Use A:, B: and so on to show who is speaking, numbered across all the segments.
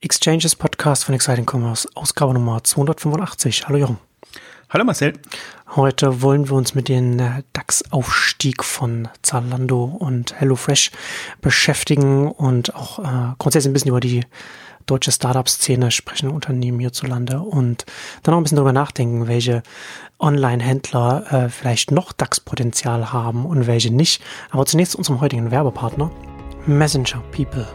A: Exchanges Podcast von Exciting Commerce, Ausgabe Nummer 285. Hallo Jochen.
B: Hallo Marcel.
A: Heute wollen wir uns mit dem DAX-Aufstieg von Zalando und HelloFresh beschäftigen und auch äh, grundsätzlich ein bisschen über die deutsche Startup-Szene sprechen, Unternehmen hierzulande und dann auch ein bisschen darüber nachdenken, welche Online-Händler äh, vielleicht noch DAX-Potenzial haben und welche nicht. Aber zunächst zu unserem heutigen Werbepartner, Messenger People.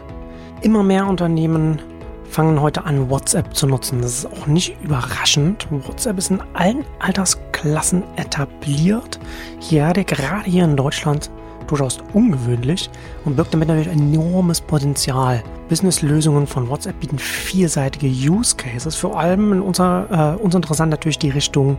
A: Immer mehr Unternehmen fangen heute an, WhatsApp zu nutzen. Das ist auch nicht überraschend. WhatsApp ist in allen Altersklassen etabliert. Hatte gerade hier in Deutschland durchaus ungewöhnlich und birgt damit natürlich enormes Potenzial. Businesslösungen von WhatsApp bieten vielseitige Use Cases, vor allem in unser, äh, uns interessant natürlich die Richtung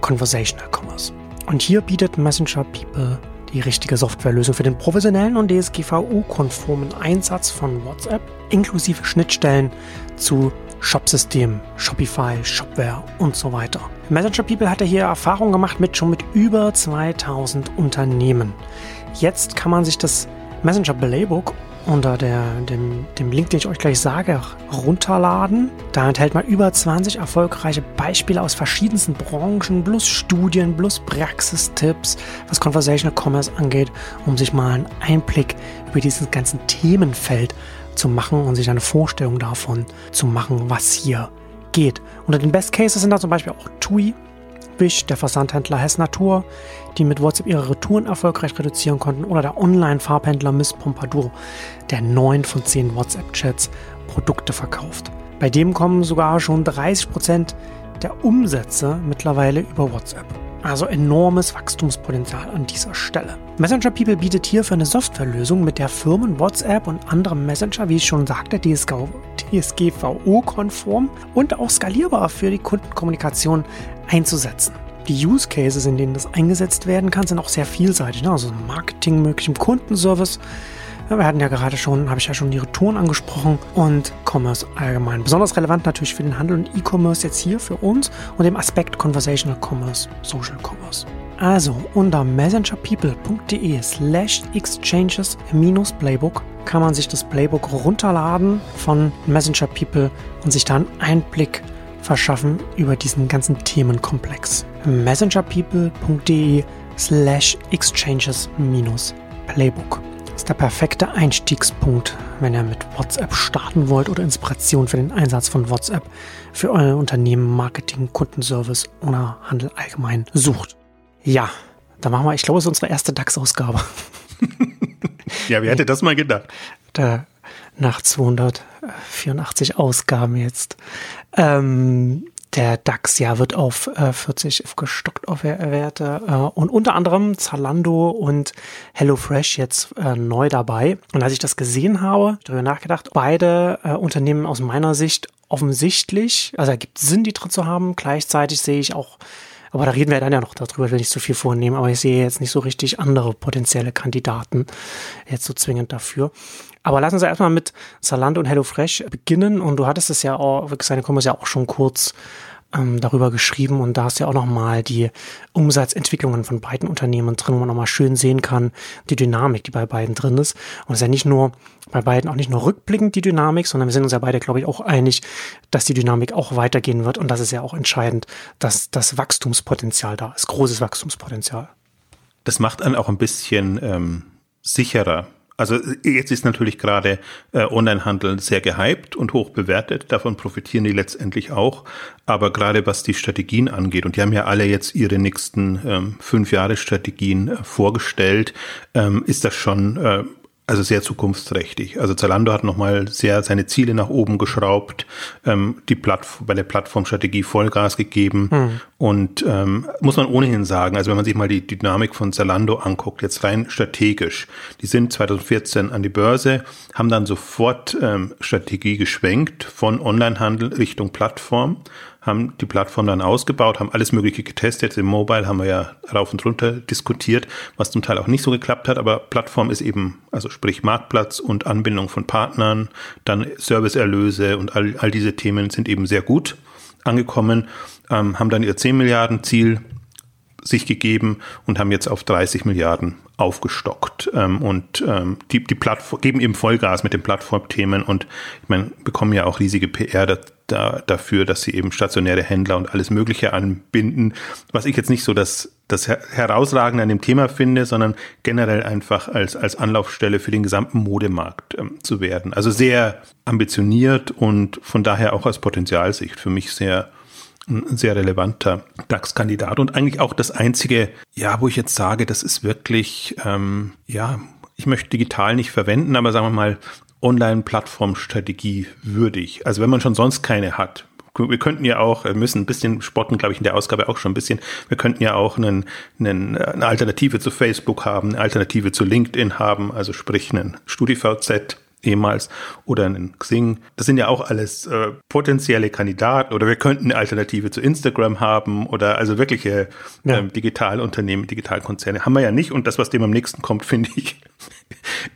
A: Conversational Commerce. Und hier bietet Messenger People die richtige Softwarelösung für den professionellen und DSGVO-konformen Einsatz von WhatsApp inklusive Schnittstellen zu Shopsystemen, Shopify, Shopware und so weiter. Messenger People hatte hier Erfahrung gemacht mit schon mit über 2000 Unternehmen. Jetzt kann man sich das Messenger Playbook unter der, dem, dem Link, den ich euch gleich sage, runterladen. Da enthält man über 20 erfolgreiche Beispiele aus verschiedensten Branchen, plus Studien, plus Praxistipps, was Conversational Commerce angeht, um sich mal einen Einblick über dieses ganze Themenfeld zu machen und sich eine Vorstellung davon zu machen, was hier geht. Unter den Best Cases sind da zum Beispiel auch TUI, Wish, der Versandhändler Hess Natur, die mit WhatsApp ihre Retouren erfolgreich reduzieren konnten, oder der Online-Farbhändler Miss Pompadour, der neun von zehn WhatsApp-Chats Produkte verkauft. Bei dem kommen sogar schon 30 Prozent der Umsätze mittlerweile über WhatsApp. Also enormes Wachstumspotenzial an dieser Stelle. Messenger People bietet hierfür eine Softwarelösung, mit der Firmen WhatsApp und andere Messenger, wie ich schon sagte, DSGVO-konform und auch skalierbar für die Kundenkommunikation einzusetzen. Die Use Cases, in denen das eingesetzt werden kann, sind auch sehr vielseitig. Ne? Also Marketing möglich im Kundenservice. Wir hatten ja gerade schon, habe ich ja schon die Retouren angesprochen und Commerce allgemein. Besonders relevant natürlich für den Handel und E-Commerce jetzt hier für uns und dem Aspekt Conversational Commerce, Social Commerce. Also unter messengerpeople.de slash exchanges minus Playbook kann man sich das Playbook runterladen von Messenger People und sich da einen Einblick verschaffen über diesen ganzen Themenkomplex. messengerpeople.de slash exchanges minus Playbook ist der perfekte Einstiegspunkt, wenn ihr mit WhatsApp starten wollt oder Inspiration für den Einsatz von WhatsApp für euer Unternehmen, Marketing, Kundenservice oder Handel allgemein sucht. Ja, da machen wir, ich glaube, es ist unsere erste DAX-Ausgabe.
B: ja, wer hätte das mal gedacht?
A: Der, nach 284 Ausgaben jetzt. Ähm, der DAX ja wird auf äh, 40 aufgestockt auf Werte äh, und unter anderem Zalando und HelloFresh jetzt äh, neu dabei. Und als ich das gesehen habe, darüber nachgedacht, beide äh, Unternehmen aus meiner Sicht offensichtlich, also es gibt Sinn, die drin zu haben. Gleichzeitig sehe ich auch aber da reden wir dann ja noch darüber, will ich so viel vornehmen. Aber ich sehe jetzt nicht so richtig andere potenzielle Kandidaten jetzt so zwingend dafür. Aber lassen Sie erstmal mit Zalando und HelloFresh beginnen. Und du hattest es ja auch, seine Kommas ja auch schon kurz ähm, darüber geschrieben und da hast du ja auch nochmal die Umsatzentwicklungen von beiden Unternehmen drin, wo man nochmal schön sehen kann, die Dynamik, die bei beiden drin ist. Und es ist ja nicht nur bei beiden auch nicht nur rückblickend die Dynamik, sondern wir sind uns ja beide, glaube ich, auch einig, dass die Dynamik auch weitergehen wird und das ist ja auch entscheidend, dass das Wachstumspotenzial da ist, großes Wachstumspotenzial.
B: Das macht einen auch ein bisschen ähm, sicherer also jetzt ist natürlich gerade äh, Onlinehandel sehr gehypt und hoch bewertet. Davon profitieren die letztendlich auch. Aber gerade was die Strategien angeht, und die haben ja alle jetzt ihre nächsten ähm, fünf Jahre Strategien äh, vorgestellt, ähm, ist das schon äh, also sehr zukunftsträchtig. Also Zalando hat nochmal sehr seine Ziele nach oben geschraubt, ähm, die Plattform, bei der Plattformstrategie Vollgas gegeben hm. und ähm, muss man ohnehin sagen, also wenn man sich mal die Dynamik von Zalando anguckt, jetzt rein strategisch, die sind 2014 an die Börse, haben dann sofort ähm, Strategie geschwenkt von Onlinehandel Richtung Plattform, haben die Plattform dann ausgebaut, haben alles Mögliche getestet. Im Mobile haben wir ja rauf und runter diskutiert, was zum Teil auch nicht so geklappt hat, aber Plattform ist eben, also sprich Marktplatz und Anbindung von Partnern, dann Serviceerlöse und all, all diese Themen sind eben sehr gut angekommen, ähm, haben dann ihr 10 Milliarden Ziel sich gegeben und haben jetzt auf 30 Milliarden aufgestockt ähm, und ähm, die, die Plattform geben eben Vollgas mit den Plattformthemen und ich meine, bekommen ja auch riesige PR da, da, dafür, dass sie eben stationäre Händler und alles Mögliche anbinden, was ich jetzt nicht so das, das Herausragende an dem Thema finde, sondern generell einfach als, als Anlaufstelle für den gesamten Modemarkt ähm, zu werden. Also sehr ambitioniert und von daher auch aus Potenzialsicht für mich sehr ein sehr relevanter DAX-Kandidat und eigentlich auch das einzige, ja, wo ich jetzt sage, das ist wirklich, ähm, ja, ich möchte digital nicht verwenden, aber sagen wir mal Online-Plattform-Strategie würdig. Also wenn man schon sonst keine hat, wir könnten ja auch, wir müssen ein bisschen spotten, glaube ich, in der Ausgabe auch schon ein bisschen. Wir könnten ja auch einen, einen, eine Alternative zu Facebook haben, eine Alternative zu LinkedIn haben, also sprich einen StudiVZ ehemals oder einen Xing. Das sind ja auch alles äh, potenzielle Kandidaten oder wir könnten eine Alternative zu Instagram haben oder also wirkliche ja. ähm, Digitalunternehmen, Digitalkonzerne haben wir ja nicht und das, was dem am nächsten kommt, finde ich,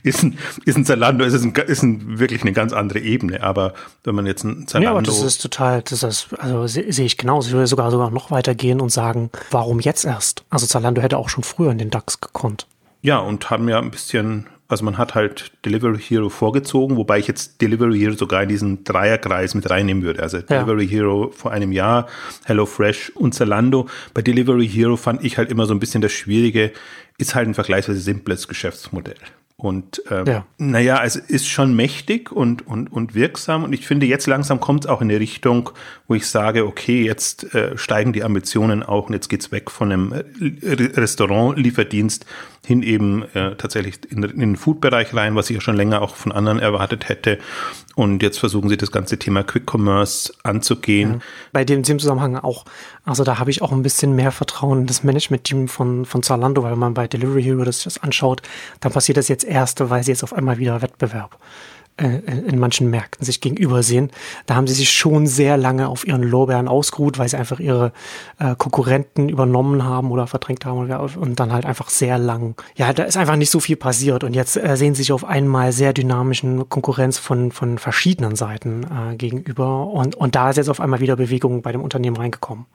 B: ist ein, ist ein Zalando, ist, ein, ist ein, wirklich eine ganz andere Ebene. Aber wenn man jetzt ein
A: Zalando. Ja, aber das ist total, das ist, also sehe seh ich genauso. Ich würde sogar sogar noch weiter gehen und sagen, warum jetzt erst? Also Zalando hätte auch schon früher in den DAX gekonnt.
B: Ja, und haben ja ein bisschen also man hat halt Delivery Hero vorgezogen, wobei ich jetzt Delivery Hero sogar in diesen Dreierkreis mit reinnehmen würde. Also ja. Delivery Hero vor einem Jahr, HelloFresh und Zalando. Bei Delivery Hero fand ich halt immer so ein bisschen das Schwierige, ist halt ein vergleichsweise simples Geschäftsmodell. Und ähm, ja. naja, es ist schon mächtig und, und, und wirksam. Und ich finde, jetzt langsam kommt es auch in eine Richtung, wo ich sage, okay, jetzt äh, steigen die Ambitionen auch und jetzt geht's weg von einem Restaurant-Lieferdienst hin eben äh, tatsächlich in, in den Food-Bereich rein, was ich ja schon länger auch von anderen erwartet hätte. Und jetzt versuchen sie das ganze Thema Quick Commerce anzugehen.
A: Bei dem, dem Zusammenhang auch, also da habe ich auch ein bisschen mehr Vertrauen in das Management-Team von, von Zalando, weil man bei Delivery Hero das, das anschaut, dann passiert das jetzt erste, weil sie jetzt auf einmal wieder Wettbewerb äh, in manchen Märkten sich gegenübersehen. Da haben sie sich schon sehr lange auf ihren Lorbeeren ausgeruht, weil sie einfach ihre äh, Konkurrenten übernommen haben oder verdrängt haben und dann halt einfach sehr lang. Ja, da ist einfach nicht so viel passiert und jetzt äh, sehen sie sich auf einmal sehr dynamischen Konkurrenz von, von verschiedenen Seiten äh, gegenüber und, und da ist jetzt auf einmal wieder Bewegung bei dem Unternehmen reingekommen.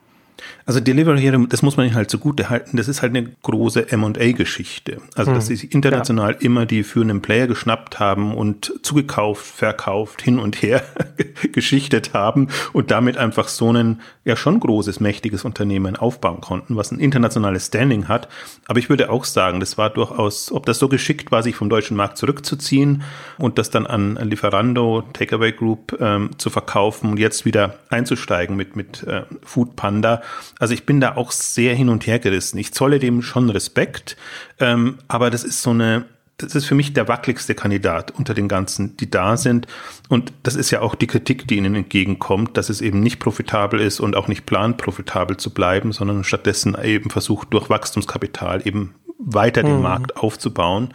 B: Also Delivery Hero, das muss man halt zugute halten, das ist halt eine große M&A-Geschichte. Also, dass hm. sie sich international ja. immer die führenden Player geschnappt haben und zugekauft, verkauft, hin und her geschichtet haben und damit einfach so ein, ja schon großes, mächtiges Unternehmen aufbauen konnten, was ein internationales Standing hat. Aber ich würde auch sagen, das war durchaus, ob das so geschickt war, sich vom deutschen Markt zurückzuziehen und das dann an Lieferando, Takeaway Group ähm, zu verkaufen und jetzt wieder einzusteigen mit, mit äh, Food Panda, also ich bin da auch sehr hin und her gerissen. Ich zolle dem schon Respekt, ähm, aber das ist so eine, das ist für mich der wackeligste Kandidat unter den ganzen, die da sind. Und das ist ja auch die Kritik, die ihnen entgegenkommt, dass es eben nicht profitabel ist und auch nicht plant, profitabel zu bleiben, sondern stattdessen eben versucht, durch Wachstumskapital eben weiter den mhm. Markt aufzubauen.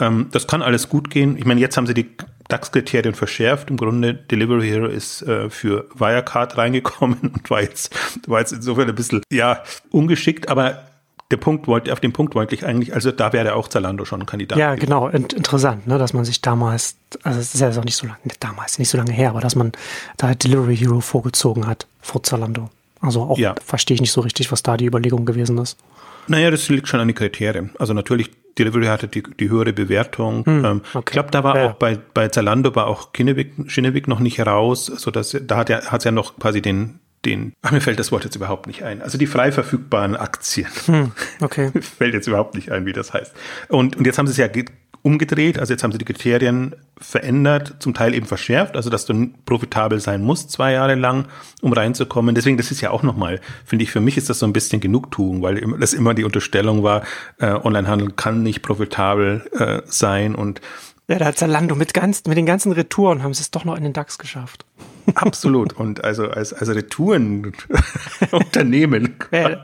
B: Ähm, das kann alles gut gehen. Ich meine, jetzt haben sie die DAX-Kriterien verschärft. Im Grunde Delivery Hero ist äh, für Wirecard reingekommen und war jetzt, war jetzt insofern ein bisschen, ja, ungeschickt, aber der Punkt wollte, auf den Punkt wollte ich eigentlich, also da wäre auch Zalando schon ein Kandidat.
A: Ja, genau, Int interessant, ne, dass man sich damals, also es ist ja auch nicht so lange, damals, nicht so lange her, aber dass man da Delivery Hero vorgezogen hat vor Zalando. Also auch ja. verstehe ich nicht so richtig, was da die Überlegung gewesen ist.
B: Naja, das liegt schon an den Kriterien. Also natürlich Delivery hatte die, die höhere Bewertung. Hm, ähm, okay. Ich glaube, da war ja. auch bei, bei Zalando war auch Kinnevik, noch nicht heraus, so dass da hat ja hat's ja noch quasi den den, ach, mir fällt das Wort jetzt überhaupt nicht ein. Also die frei verfügbaren Aktien. Hm,
A: okay.
B: fällt jetzt überhaupt nicht ein, wie das heißt. Und, und jetzt haben sie es ja umgedreht. Also jetzt haben sie die Kriterien verändert, zum Teil eben verschärft, also dass du profitabel sein musst zwei Jahre lang, um reinzukommen. Deswegen, das ist ja auch nochmal, finde ich, für mich ist das so ein bisschen Genugtuung, weil das immer die Unterstellung war, äh, Onlinehandel kann nicht profitabel äh, sein und
A: ja, da hat Zalando mit, ganz, mit den ganzen Retouren haben sie es doch noch in den DAX geschafft.
B: Absolut. Und also als, als Retourenunternehmen.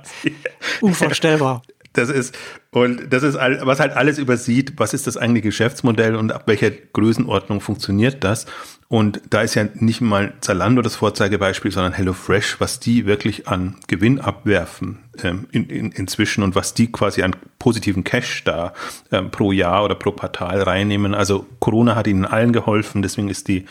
A: unvorstellbar
B: Das ist, und das ist, was halt alles übersieht, was ist das eigentliche Geschäftsmodell und ab welcher Größenordnung funktioniert das? Und da ist ja nicht mal Zalando das Vorzeigebeispiel, sondern HelloFresh, was die wirklich an Gewinn abwerfen ähm, in, in, inzwischen und was die quasi an positiven Cash da ähm, pro Jahr oder pro Quartal reinnehmen. Also Corona hat ihnen allen geholfen, deswegen ist die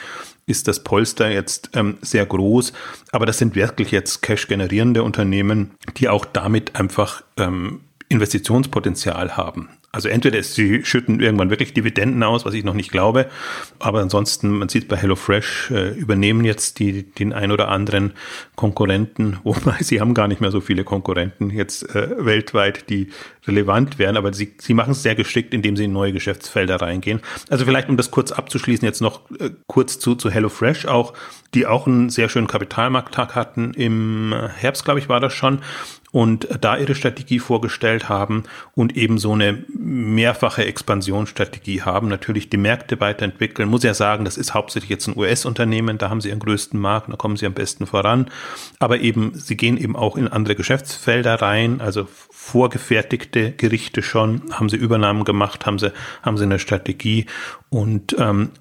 B: ist das Polster jetzt ähm, sehr groß, aber das sind wirklich jetzt Cash generierende Unternehmen, die auch damit einfach ähm, Investitionspotenzial haben. Also entweder sie schütten irgendwann wirklich Dividenden aus, was ich noch nicht glaube, aber ansonsten, man sieht bei HelloFresh, äh, übernehmen jetzt die, den ein oder anderen Konkurrenten, wobei sie haben gar nicht mehr so viele Konkurrenten jetzt äh, weltweit, die relevant wären, aber sie, sie machen es sehr geschickt, indem sie in neue Geschäftsfelder reingehen. Also vielleicht, um das kurz abzuschließen, jetzt noch äh, kurz zu, zu HelloFresh auch, die auch einen sehr schönen Kapitalmarkttag hatten im Herbst, glaube ich, war das schon und da ihre Strategie vorgestellt haben und eben so eine mehrfache Expansionsstrategie haben, natürlich die Märkte weiterentwickeln. Muss ja sagen, das ist hauptsächlich jetzt ein US-Unternehmen, da haben sie ihren größten Markt, da kommen sie am besten voran. Aber eben, sie gehen eben auch in andere Geschäftsfelder rein, also vorgefertigte Gerichte schon, haben sie Übernahmen gemacht, haben sie, haben sie eine Strategie und ähm,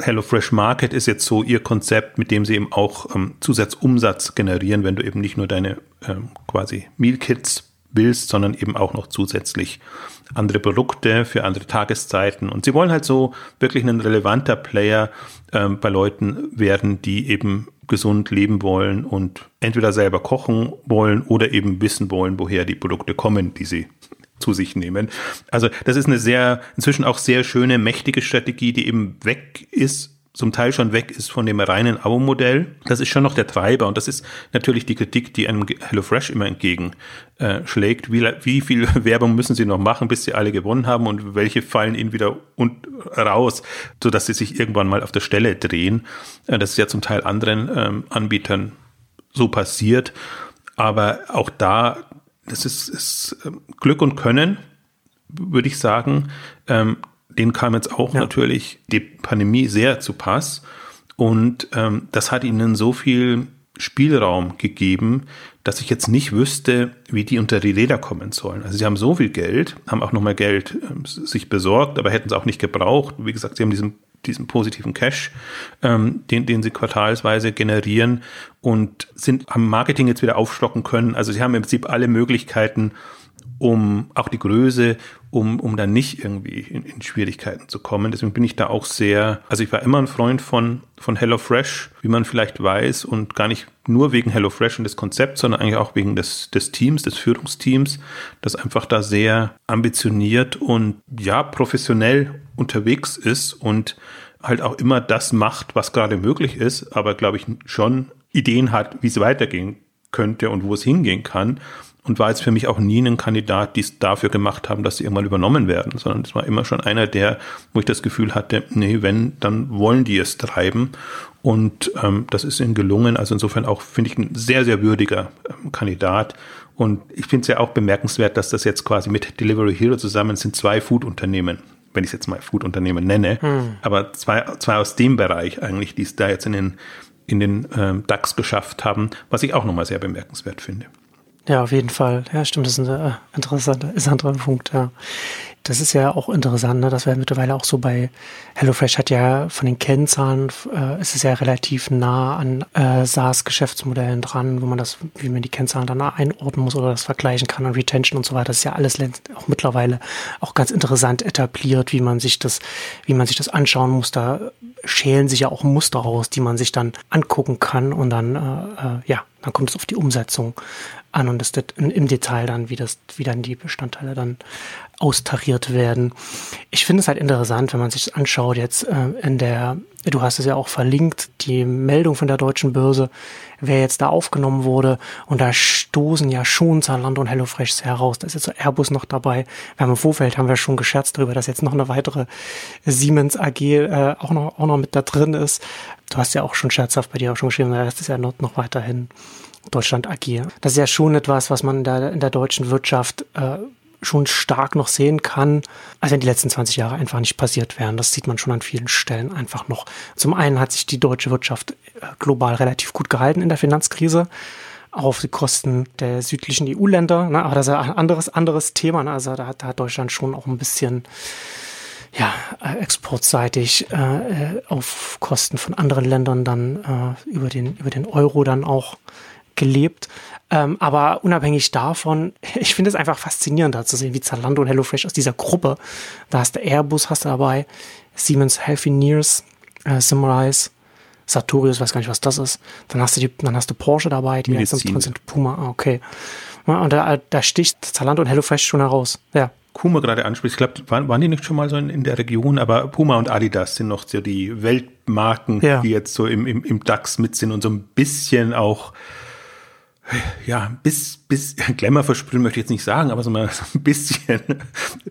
B: HelloFresh Market ist jetzt so ihr Konzept, mit dem sie eben auch ähm, Zusatzumsatz generieren, wenn du eben nicht nur deine ähm, quasi Meal Kits willst, sondern eben auch noch zusätzlich andere Produkte für andere Tageszeiten. Und sie wollen halt so wirklich ein relevanter Player ähm, bei Leuten werden, die eben gesund leben wollen und entweder selber kochen wollen oder eben wissen wollen, woher die Produkte kommen, die sie zu sich nehmen. Also das ist eine sehr, inzwischen auch sehr schöne, mächtige Strategie, die eben weg ist zum Teil schon weg ist von dem reinen Abo-Modell. Das ist schon noch der Treiber und das ist natürlich die Kritik, die einem HelloFresh immer entgegenschlägt. Wie, wie viel Werbung müssen sie noch machen, bis sie alle gewonnen haben und welche fallen ihnen wieder und raus, sodass sie sich irgendwann mal auf der Stelle drehen. Äh, das ist ja zum Teil anderen ähm, Anbietern so passiert. Aber auch da das ist, ist ähm, Glück und Können, würde ich sagen. Ähm, den kam jetzt auch ja. natürlich die Pandemie sehr zu Pass. Und ähm, das hat ihnen so viel Spielraum gegeben, dass ich jetzt nicht wüsste, wie die unter die Räder kommen sollen. Also sie haben so viel Geld, haben auch nochmal Geld ähm, sich besorgt, aber hätten es auch nicht gebraucht. Wie gesagt, sie haben diesen diesen positiven Cash, ähm, den, den sie quartalsweise generieren und sind am Marketing jetzt wieder aufstocken können. Also sie haben im Prinzip alle Möglichkeiten, um auch die Größe, um, um dann nicht irgendwie in, in, Schwierigkeiten zu kommen. Deswegen bin ich da auch sehr, also ich war immer ein Freund von, von HelloFresh, wie man vielleicht weiß, und gar nicht nur wegen HelloFresh und des Konzepts, sondern eigentlich auch wegen des, des Teams, des Führungsteams, das einfach da sehr ambitioniert und ja, professionell unterwegs ist und halt auch immer das macht, was gerade möglich ist, aber glaube ich schon Ideen hat, wie es weitergehen könnte und wo es hingehen kann und war jetzt für mich auch nie ein Kandidat, die es dafür gemacht haben, dass sie irgendwann übernommen werden, sondern es war immer schon einer der, wo ich das Gefühl hatte, nee, wenn, dann wollen die es treiben und ähm, das ist ihnen gelungen. Also insofern auch, finde ich, ein sehr, sehr würdiger ähm, Kandidat. Und ich finde es ja auch bemerkenswert, dass das jetzt quasi mit Delivery Hero zusammen sind zwei Food-Unternehmen, wenn ich es jetzt mal Food-Unternehmen nenne, hm. aber zwei, zwei aus dem Bereich eigentlich, die es da jetzt in den, in den ähm, DAX geschafft haben, was ich auch nochmal sehr bemerkenswert finde.
A: Ja, auf jeden Fall. Ja, stimmt, das ist ein äh, interessanter, interessanter Punkt, ja. Das ist ja auch interessant, ne? dass wir mittlerweile auch so bei HelloFresh hat ja von den Kennzahlen, äh, ist es ja relativ nah an äh, SaaS-Geschäftsmodellen dran, wo man das, wie man die Kennzahlen dann einordnen muss oder das vergleichen kann und Retention und so weiter. Das ist ja alles auch mittlerweile auch ganz interessant etabliert, wie man sich das, wie man sich das anschauen muss. Da schälen sich ja auch Muster raus, die man sich dann angucken kann und dann, äh, äh ja, dann kommt es auf die Umsetzung an und das im Detail dann, wie das, wie dann die Bestandteile dann austariert werden. Ich finde es halt interessant, wenn man sich das anschaut jetzt äh, in der, du hast es ja auch verlinkt, die Meldung von der deutschen Börse, wer jetzt da aufgenommen wurde und da stoßen ja schon Zalando und HelloFresh heraus. Da ist jetzt so Airbus noch dabei. Wir haben im Vorfeld haben wir schon gescherzt darüber, dass jetzt noch eine weitere Siemens AG äh, auch noch auch noch mit da drin ist. Du hast ja auch schon scherzhaft bei dir auch schon geschrieben, das ist ja noch, noch weiterhin Deutschland AG. Das ist ja schon etwas, was man da in der deutschen Wirtschaft äh, schon stark noch sehen kann, als wenn die letzten 20 Jahre einfach nicht passiert wären. Das sieht man schon an vielen Stellen einfach noch. Zum einen hat sich die deutsche Wirtschaft äh, global relativ gut gehalten in der Finanzkrise. auch auf die Kosten der südlichen EU-Länder. Ne? Aber das ist ein anderes, anderes Thema. Ne? Also da hat, da hat Deutschland schon auch ein bisschen ja, äh, exportseitig äh, auf Kosten von anderen Ländern dann äh, über, den, über den Euro dann auch gelebt. Ähm, aber unabhängig davon, ich finde es einfach faszinierend, da zu sehen, wie Zalando und HelloFresh aus dieser Gruppe, da hast du Airbus, hast du dabei, Siemens Healthineers, äh, Simrise, Sartorius, weiß gar nicht, was das ist. Dann hast du die, dann hast du Porsche dabei, die jetzt drin sind. Puma, ah, okay. Und da, da sticht Zalando und HelloFresh schon heraus. Ja.
B: Puma gerade anspricht, ich glaube, waren, waren die nicht schon mal so in, in, der Region, aber Puma und Adidas sind noch so die Weltmarken, ja. die jetzt so im, im, im DAX mit sind und so ein bisschen auch ja, bis, bis Glamour versprühen möchte ich jetzt nicht sagen, aber so ein bisschen,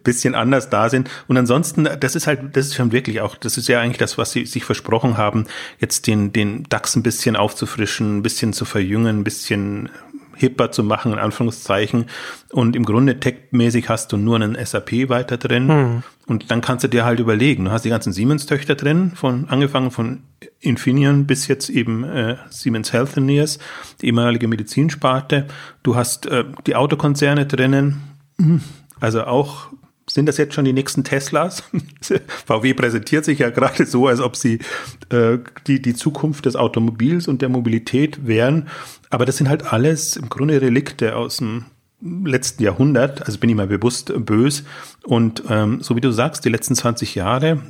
B: bisschen anders da sind. Und ansonsten, das ist halt, das ist schon wirklich auch, das ist ja eigentlich das, was sie sich versprochen haben, jetzt den, den DAX ein bisschen aufzufrischen, ein bisschen zu verjüngen, ein bisschen hipper zu machen, in Anführungszeichen. Und im Grunde tech-mäßig hast du nur einen SAP weiter drin. Hm. Und dann kannst du dir halt überlegen, du hast die ganzen Siemens-Töchter drin, von angefangen von Infineon bis jetzt eben äh, Siemens Healthineers, die ehemalige Medizinsparte. Du hast äh, die Autokonzerne drinnen, also auch sind das jetzt schon die nächsten Teslas? VW präsentiert sich ja gerade so, als ob sie äh, die, die Zukunft des Automobils und der Mobilität wären. Aber das sind halt alles im Grunde Relikte aus dem letzten Jahrhundert. Also bin ich mal bewusst bös. Und ähm, so wie du sagst, die letzten 20 Jahre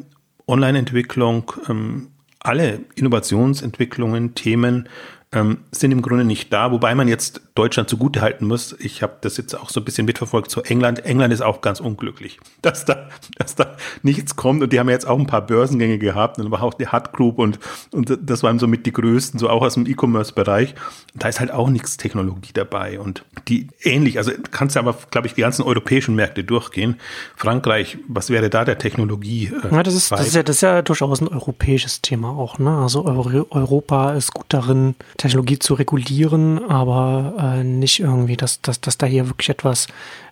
B: Online-Entwicklung, ähm, alle Innovationsentwicklungen, Themen ähm, sind im Grunde nicht da, wobei man jetzt Deutschland zugutehalten muss. Ich habe das jetzt auch so ein bisschen mitverfolgt zu England. England ist auch ganz unglücklich, dass da, dass da nichts kommt. Und die haben jetzt auch ein paar Börsengänge gehabt und aber auch die Hut Group und, und das waren somit die größten, so auch aus dem E-Commerce-Bereich. Da ist halt auch nichts Technologie dabei. Und die ähnlich, also kannst du aber, glaube ich, die ganzen europäischen Märkte durchgehen. Frankreich, was wäre da der Technologie?
A: Äh, ja, das ist, das ist ja, das ist ja durchaus ein europäisches Thema auch. Ne? Also Euro Europa ist gut darin, Technologie zu regulieren, aber äh, nicht irgendwie, dass, dass, dass da hier wirklich etwas,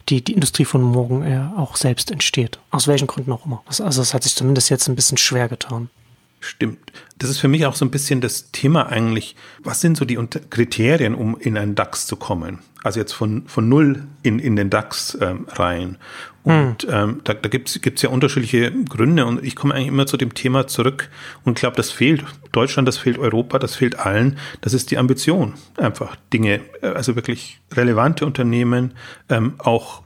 A: die, die Industrie von morgen äh, auch selbst entsteht. Aus welchen Gründen auch immer. Also es hat sich zumindest jetzt ein bisschen schwer getan.
B: Stimmt. Das ist für mich auch so ein bisschen das Thema eigentlich. Was sind so die Kriterien, um in einen DAX zu kommen? Also jetzt von, von null in, in den DAX ähm, rein. Und hm. ähm, da, da gibt es ja unterschiedliche Gründe und ich komme eigentlich immer zu dem Thema zurück und glaube, das fehlt Deutschland, das fehlt Europa, das fehlt allen. Das ist die Ambition, einfach Dinge, äh, also wirklich relevante Unternehmen, ähm, auch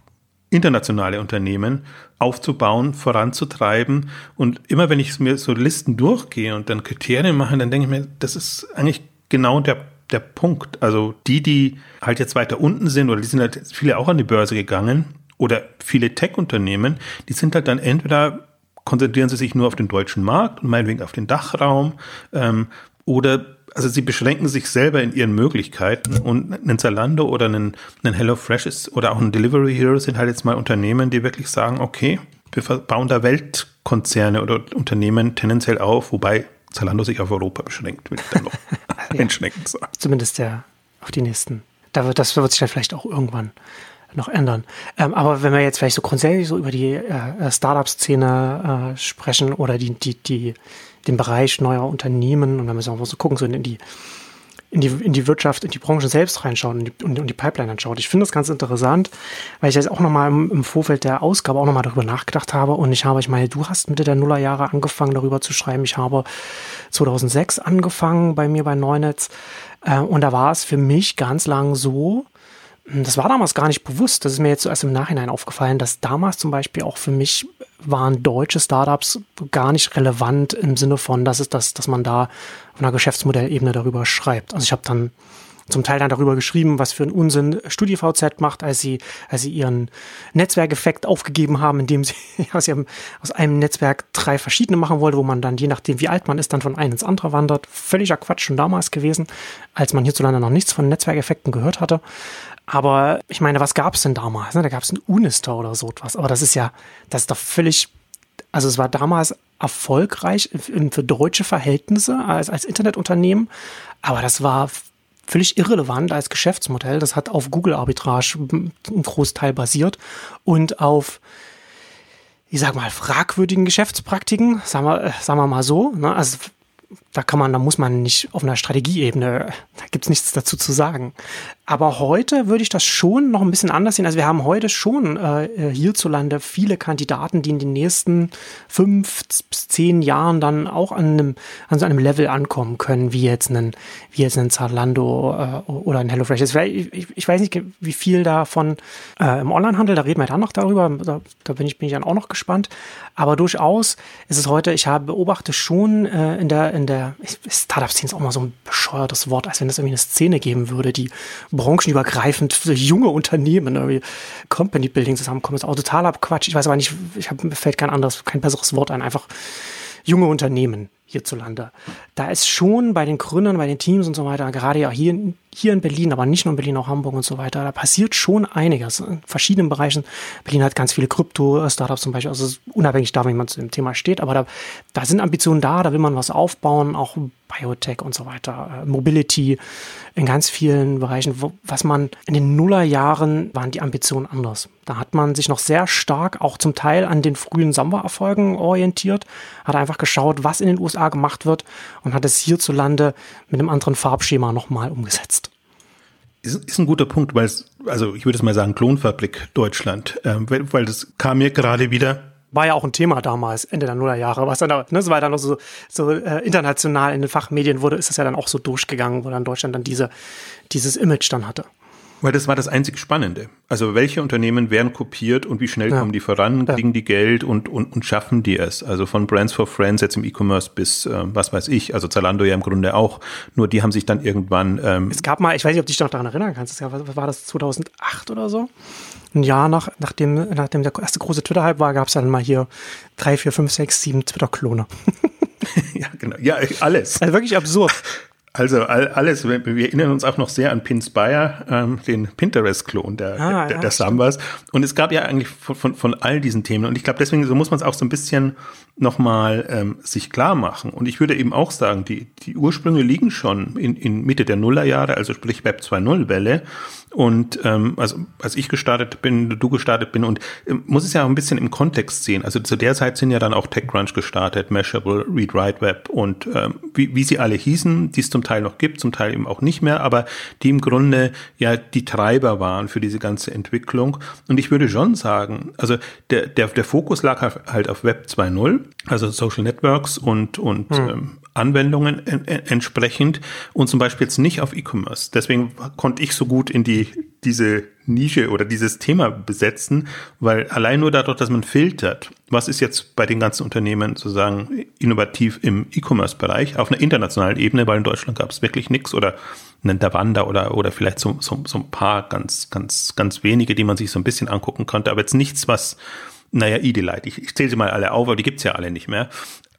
B: internationale Unternehmen aufzubauen, voranzutreiben. Und immer wenn ich mir so Listen durchgehe und dann Kriterien mache, dann denke ich mir, das ist eigentlich genau der der Punkt. Also die, die halt jetzt weiter unten sind oder die sind halt viele auch an die Börse gegangen, oder viele Tech-Unternehmen, die sind halt dann entweder konzentrieren sie sich nur auf den deutschen Markt und meinetwegen auf den Dachraum ähm, oder also sie beschränken sich selber in ihren Möglichkeiten und ein Zalando oder ein, ein HelloFresh ist oder auch ein Delivery Hero sind halt jetzt mal Unternehmen, die wirklich sagen, okay, wir bauen da Weltkonzerne oder Unternehmen tendenziell auf, wobei Zalando sich auf Europa beschränkt, will ich dann noch
A: einschränken sagen. Zumindest ja auf die nächsten. Da wird, das wird sich dann vielleicht auch irgendwann noch ändern. Ähm, aber wenn wir jetzt vielleicht so grundsätzlich so über die äh, Startup-Szene äh, sprechen oder die, die, die, den Bereich neuer Unternehmen und wenn wir so, so gucken, so in die, in die, in die Wirtschaft, in die Branche selbst reinschauen und die, und die Pipeline anschaut. Ich finde das ganz interessant, weil ich jetzt auch nochmal im, im Vorfeld der Ausgabe auch nochmal darüber nachgedacht habe und ich habe, ich meine, du hast Mitte der Nullerjahre angefangen darüber zu schreiben. Ich habe 2006 angefangen bei mir bei Neunetz äh, und da war es für mich ganz lang so, das war damals gar nicht bewusst. Das ist mir jetzt erst im Nachhinein aufgefallen, dass damals zum Beispiel auch für mich waren deutsche Startups gar nicht relevant im Sinne von, dass es das, dass man da auf einer Geschäftsmodellebene darüber schreibt. Also ich habe dann zum Teil dann darüber geschrieben, was für einen Unsinn StudiVZ macht, als sie, als sie ihren Netzwerkeffekt aufgegeben haben, indem sie aus, ihrem, aus einem Netzwerk drei verschiedene machen wollte, wo man dann, je nachdem wie alt man ist, dann von einem ins andere wandert. Völliger Quatsch schon damals gewesen, als man hierzulande noch nichts von Netzwerkeffekten gehört hatte. Aber ich meine, was gab es denn damals? Ne? Da gab es ein Unister oder so etwas. Aber das ist ja, das ist doch völlig, also es war damals erfolgreich für deutsche Verhältnisse als, als Internetunternehmen, aber das war völlig irrelevant als Geschäftsmodell. Das hat auf Google Arbitrage einen Großteil basiert und auf ich sag mal, fragwürdigen Geschäftspraktiken, sagen wir, sagen wir mal so. Ne? Also da kann man, da muss man nicht auf einer Strategieebene, da gibt's nichts dazu zu sagen. Aber heute würde ich das schon noch ein bisschen anders sehen. Also wir haben heute schon äh, hierzulande viele Kandidaten, die in den nächsten fünf bis zehn Jahren dann auch an einem, an so einem Level ankommen können, wie jetzt ein, wie jetzt ein Zalando äh, oder ein HelloFresh. Ich, ich, ich weiß nicht, wie viel davon äh, im Onlinehandel, da reden wir dann noch darüber, da, da bin ich, bin ich dann auch noch gespannt. Aber durchaus ist es heute, ich habe beobachte schon äh, in der, in der Startup-Szene ist auch mal so ein bescheuertes Wort, als wenn es irgendwie eine Szene geben würde, die branchenübergreifend für junge Unternehmen irgendwie Company Building zusammenkommen. Das ist auch totaler Quatsch. Ich weiß aber nicht, ich hab, mir fällt kein anderes, kein besseres Wort ein. Einfach junge Unternehmen hierzulande. Da ist schon bei den Gründern, bei den Teams und so weiter, gerade ja hier, hier in Berlin, aber nicht nur in Berlin, auch Hamburg und so weiter, da passiert schon einiges in verschiedenen Bereichen. Berlin hat ganz viele Krypto-Startups zum Beispiel, also unabhängig davon, wie man zu dem Thema steht, aber da, da sind Ambitionen da, da will man was aufbauen, auch Biotech und so weiter, äh, Mobility in ganz vielen Bereichen. Was man in den Nullerjahren waren die Ambitionen anders. Da hat man sich noch sehr stark auch zum Teil an den frühen Samba-Erfolgen orientiert, hat einfach geschaut, was in den USA gemacht wird und hat es hierzulande mit einem anderen Farbschema nochmal umgesetzt.
B: Ist, ist ein guter Punkt, weil es, also ich würde es mal sagen, Klonfabrik Deutschland, äh, weil, weil das kam mir gerade wieder
A: war ja auch ein Thema damals, Ende der Nullerjahre, was dann, ne, das war dann noch so, so äh, international in den Fachmedien wurde, ist das ja dann auch so durchgegangen, wo dann Deutschland dann diese, dieses Image dann hatte.
B: Weil das war das einzig Spannende. Also welche Unternehmen werden kopiert und wie schnell ja. kommen die voran, kriegen ja. die Geld und, und, und schaffen die es? Also von Brands for Friends jetzt im E-Commerce bis, äh, was weiß ich, also Zalando ja im Grunde auch. Nur die haben sich dann irgendwann... Ähm
A: es gab mal, ich weiß nicht, ob du dich noch daran erinnern kannst, was war das, 2008 oder so? Ein Jahr nach, nachdem, nachdem der erste große Twitter-Hype war, gab es dann mal hier drei, vier, fünf, sechs, sieben Twitter-Klone.
B: ja, genau. Ja, alles.
A: Also wirklich absurd.
B: Also alles, wir erinnern uns auch noch sehr an Pinspire, ähm, den Pinterest-Klon der, ah, der, der Sambas. Und es gab ja eigentlich von, von, von all diesen Themen. Und ich glaube, deswegen so muss man es auch so ein bisschen nochmal ähm, sich klar machen. Und ich würde eben auch sagen, die, die Ursprünge liegen schon in, in Mitte der Nullerjahre, also sprich Web 2.0-Welle. Und ähm, also als ich gestartet bin, du gestartet bin und äh, muss es ja auch ein bisschen im Kontext sehen. Also zu der Zeit sind ja dann auch TechCrunch gestartet, Mashable, Read Write Web und ähm, wie, wie sie alle hießen, die es zum Teil noch gibt, zum Teil eben auch nicht mehr, aber die im Grunde ja die Treiber waren für diese ganze Entwicklung. Und ich würde schon sagen, also der, der, der Fokus lag halt auf Web 2.0, also Social Networks und, und hm. ähm, Anwendungen en entsprechend und zum Beispiel jetzt nicht auf E-Commerce. Deswegen konnte ich so gut in die, diese Nische oder dieses Thema besetzen, weil allein nur dadurch, dass man filtert, was ist jetzt bei den ganzen Unternehmen sozusagen innovativ im E-Commerce-Bereich auf einer internationalen Ebene, weil in Deutschland gab es wirklich nichts oder einen Davanda oder, oder vielleicht so, so, so ein paar ganz, ganz, ganz wenige, die man sich so ein bisschen angucken konnte, aber jetzt nichts, was naja, Idealite, ich, ich zähle sie mal alle auf, aber die gibt's ja alle nicht mehr.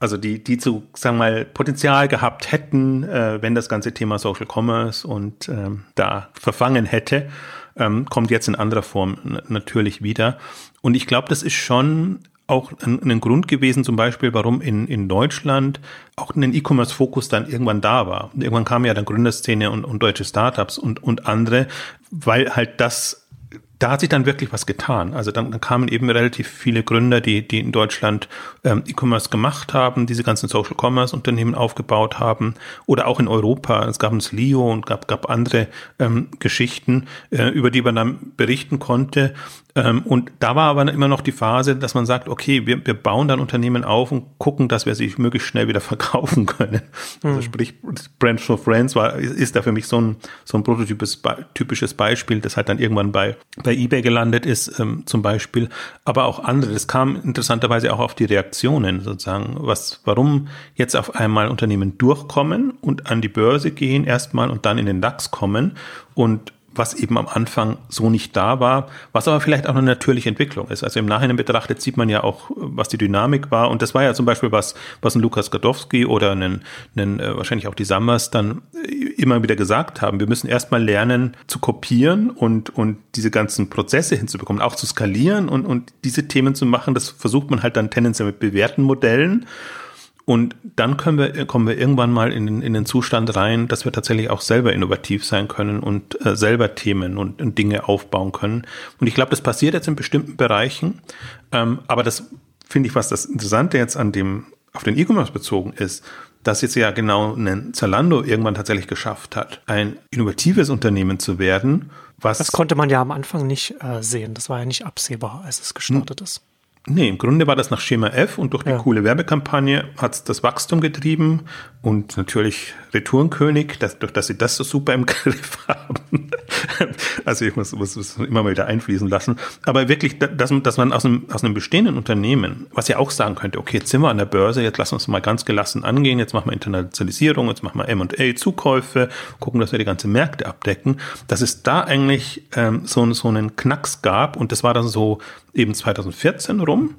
B: Also die, die zu, sagen wir mal, Potenzial gehabt hätten, äh, wenn das ganze Thema Social Commerce und ähm, da verfangen hätte, ähm, kommt jetzt in anderer Form natürlich wieder. Und ich glaube, das ist schon auch ein, ein, Grund gewesen, zum Beispiel, warum in, in Deutschland auch ein E-Commerce-Fokus dann irgendwann da war. Irgendwann kam ja dann Gründerszene und, und deutsche Startups und, und andere, weil halt das da hat sich dann wirklich was getan. Also dann, dann kamen eben relativ viele Gründer, die, die in Deutschland ähm, E-Commerce gemacht haben, diese ganzen Social Commerce Unternehmen aufgebaut haben oder auch in Europa. Es gab uns Leo und gab, gab andere ähm, Geschichten, äh, über die man dann berichten konnte. Ähm, und da war aber immer noch die Phase, dass man sagt, okay, wir, wir bauen dann Unternehmen auf und gucken, dass wir sie möglichst schnell wieder verkaufen können. Mhm. Also sprich, Brand for Friends war, ist da für mich so ein, so ein prototypisches typisches Beispiel, das halt dann irgendwann bei, bei eBay gelandet ist, ähm, zum Beispiel. Aber auch andere. Das kam interessanterweise auch auf die Reaktionen sozusagen. Was, warum jetzt auf einmal Unternehmen durchkommen und an die Börse gehen erstmal und dann in den DAX kommen und was eben am Anfang so nicht da war, was aber vielleicht auch eine natürliche Entwicklung ist. Also im Nachhinein betrachtet sieht man ja auch, was die Dynamik war. Und das war ja zum Beispiel was, was ein Lukas Gadowski oder einen, einen äh, wahrscheinlich auch die Sammers dann immer wieder gesagt haben. Wir müssen erstmal lernen zu kopieren und, und diese ganzen Prozesse hinzubekommen, auch zu skalieren und, und diese Themen zu machen. Das versucht man halt dann tendenziell mit bewährten Modellen. Und dann können wir, kommen wir irgendwann mal in den, in den Zustand rein, dass wir tatsächlich auch selber innovativ sein können und äh, selber Themen und, und, Dinge aufbauen können. Und ich glaube, das passiert jetzt in bestimmten Bereichen. Ähm, aber das finde ich, was das Interessante jetzt an dem, auf den E-Commerce bezogen ist, dass jetzt ja genau ein Zalando irgendwann tatsächlich geschafft hat, ein innovatives Unternehmen zu werden.
A: Was das konnte man ja am Anfang nicht äh, sehen. Das war ja nicht absehbar, als es gestartet ist.
B: Nee, im Grunde war das nach Schema F und durch die ja. coole Werbekampagne hat es das Wachstum getrieben und natürlich Retourenkönig, dass, durch dass sie das so super im Griff haben. Also ich muss, muss immer mal wieder einfließen lassen. Aber wirklich, dass, dass man aus einem, aus einem bestehenden Unternehmen, was ja auch sagen könnte, okay, jetzt sind wir an der Börse, jetzt lassen wir uns mal ganz gelassen angehen, jetzt machen wir Internationalisierung, jetzt machen wir M&A, Zukäufe, gucken, dass wir die ganze Märkte abdecken, dass es da eigentlich ähm, so, so einen Knacks gab und das war dann so eben 2014 rum.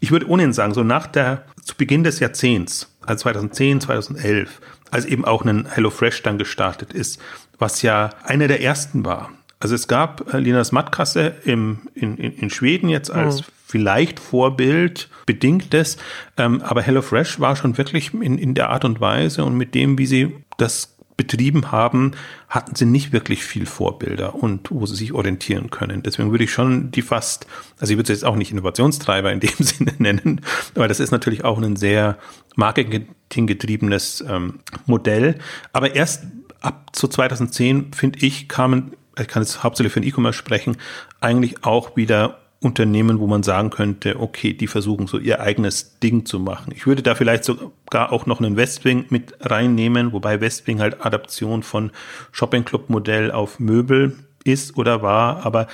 B: Ich würde ohnehin sagen, so nach der, zu Beginn des Jahrzehnts, also 2010, 2011, als eben auch ein HelloFresh dann gestartet ist, was ja einer der ersten war. Also es gab äh, Linas Matkasse im, in, in, in Schweden jetzt als mhm. vielleicht Vorbild bedingtes, ähm, aber HelloFresh war schon wirklich in, in der Art und Weise und mit dem, wie sie das betrieben haben, hatten sie nicht wirklich viel Vorbilder und wo sie sich orientieren können. Deswegen würde ich schon die fast, also ich würde es jetzt auch nicht Innovationstreiber in dem Sinne nennen, weil das ist natürlich auch ein sehr marketinggetriebenes ähm, Modell. Aber erst ab zu 2010, finde ich, kamen, ich kann jetzt hauptsächlich für den E-Commerce sprechen, eigentlich auch wieder Unternehmen, wo man sagen könnte, okay, die versuchen so ihr eigenes Ding zu machen. Ich würde da vielleicht sogar auch noch einen Westwing mit reinnehmen, wobei Westwing halt Adaption von Shopping Club Modell auf Möbel ist oder war, aber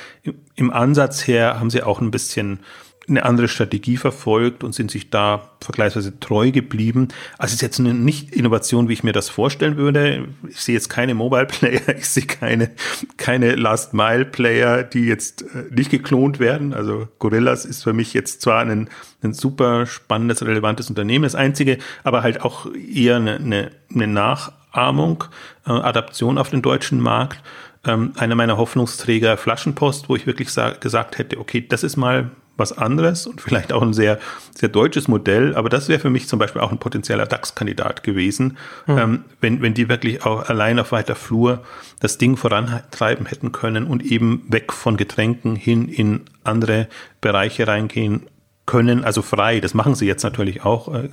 B: im Ansatz her haben sie auch ein bisschen eine andere Strategie verfolgt und sind sich da vergleichsweise treu geblieben. Also es ist jetzt eine nicht Innovation, wie ich mir das vorstellen würde. Ich sehe jetzt keine Mobile Player, ich sehe keine, keine Last Mile Player, die jetzt äh, nicht geklont werden. Also Gorillas ist für mich jetzt zwar ein, ein super spannendes, relevantes Unternehmen, das einzige, aber halt auch eher eine, eine, eine Nachahmung, äh, Adaption auf den deutschen Markt. Ähm, einer meiner Hoffnungsträger Flaschenpost, wo ich wirklich gesagt hätte, okay, das ist mal was anderes und vielleicht auch ein sehr, sehr deutsches Modell, aber das wäre für mich zum Beispiel auch ein potenzieller DAX-Kandidat gewesen, mhm. ähm, wenn, wenn die wirklich auch allein auf weiter Flur das Ding vorantreiben hätten können und eben weg von Getränken hin in andere Bereiche reingehen können, also frei. Das machen sie jetzt natürlich auch. Äh,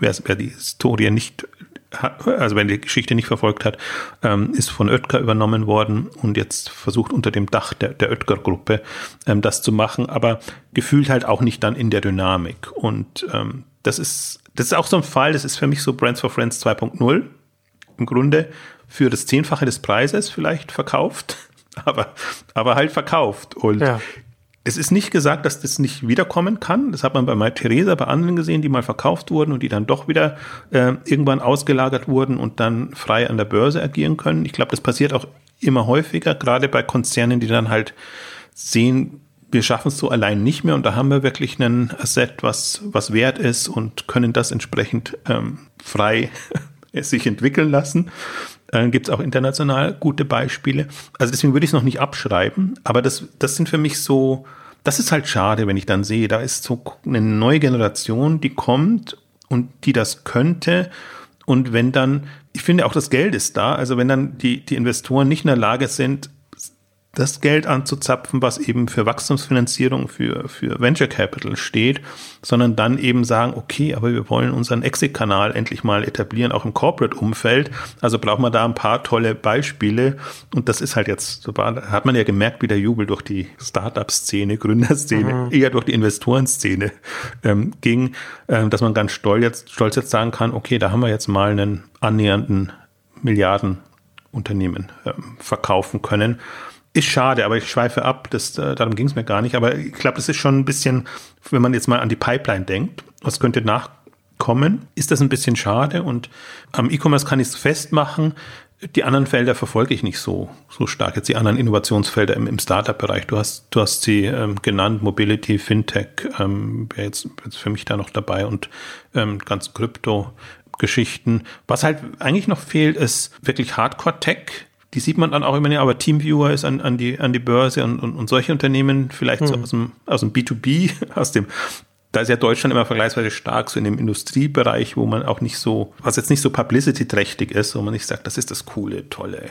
B: wer, wer die Historie nicht also wenn die Geschichte nicht verfolgt hat, ähm, ist von Oetker übernommen worden und jetzt versucht unter dem Dach der, der Oetker-Gruppe ähm, das zu machen, aber gefühlt halt auch nicht dann in der Dynamik. Und ähm, das ist, das ist auch so ein Fall, das ist für mich so Brands for Friends 2.0 im Grunde für das Zehnfache des Preises vielleicht verkauft, aber, aber halt verkauft. Und ja. Es ist nicht gesagt, dass das nicht wiederkommen kann. Das hat man bei Mai Theresa, bei anderen gesehen, die mal verkauft wurden und die dann doch wieder äh, irgendwann ausgelagert wurden und dann frei an der Börse agieren können. Ich glaube, das passiert auch immer häufiger, gerade bei Konzernen, die dann halt sehen, wir schaffen es so allein nicht mehr und da haben wir wirklich einen Asset, was, was wert ist und können das entsprechend ähm, frei sich entwickeln lassen. Äh, Gibt es auch international gute Beispiele. Also deswegen würde ich es noch nicht abschreiben, aber das, das sind für mich so, das ist halt schade, wenn ich dann sehe, da ist so eine neue Generation, die kommt und die das könnte. Und wenn dann, ich finde auch das Geld ist da, also wenn dann die, die Investoren nicht in der Lage sind, das Geld anzuzapfen, was eben für Wachstumsfinanzierung, für, für Venture Capital steht, sondern dann eben sagen, okay, aber wir wollen unseren Exit-Kanal endlich mal etablieren, auch im Corporate-Umfeld. Also brauchen wir da ein paar tolle Beispiele. Und das ist halt jetzt, hat man ja gemerkt, wie der Jubel durch die Startup-Szene, Gründerszene, mhm. eher durch die Investorenszene ähm, ging, ähm, dass man ganz stolz jetzt, stolz jetzt sagen kann, okay, da haben wir jetzt mal einen annähernden Milliardenunternehmen ähm, verkaufen können. Ist schade, aber ich schweife ab, das, äh, darum ging es mir gar nicht. Aber ich glaube, das ist schon ein bisschen, wenn man jetzt mal an die Pipeline denkt, was könnte nachkommen, ist das ein bisschen schade. Und am E-Commerce kann ich es festmachen. Die anderen Felder verfolge ich nicht so, so stark. Jetzt die anderen Innovationsfelder im, im Startup-Bereich. Du hast, du hast sie ähm, genannt, Mobility, Fintech, ähm, wäre jetzt, jetzt für mich da noch dabei und ähm, ganz Krypto-Geschichten. Was halt eigentlich noch fehlt, ist wirklich Hardcore-Tech die sieht man dann auch immer, aber Teamviewer ist an, an, die, an die Börse und, und, und solche Unternehmen vielleicht hm. so aus dem, aus dem B2B, aus dem, da ist ja Deutschland immer vergleichsweise stark, so in dem Industriebereich, wo man auch nicht so, was jetzt nicht so publicity-trächtig ist, wo man nicht sagt, das ist das coole, tolle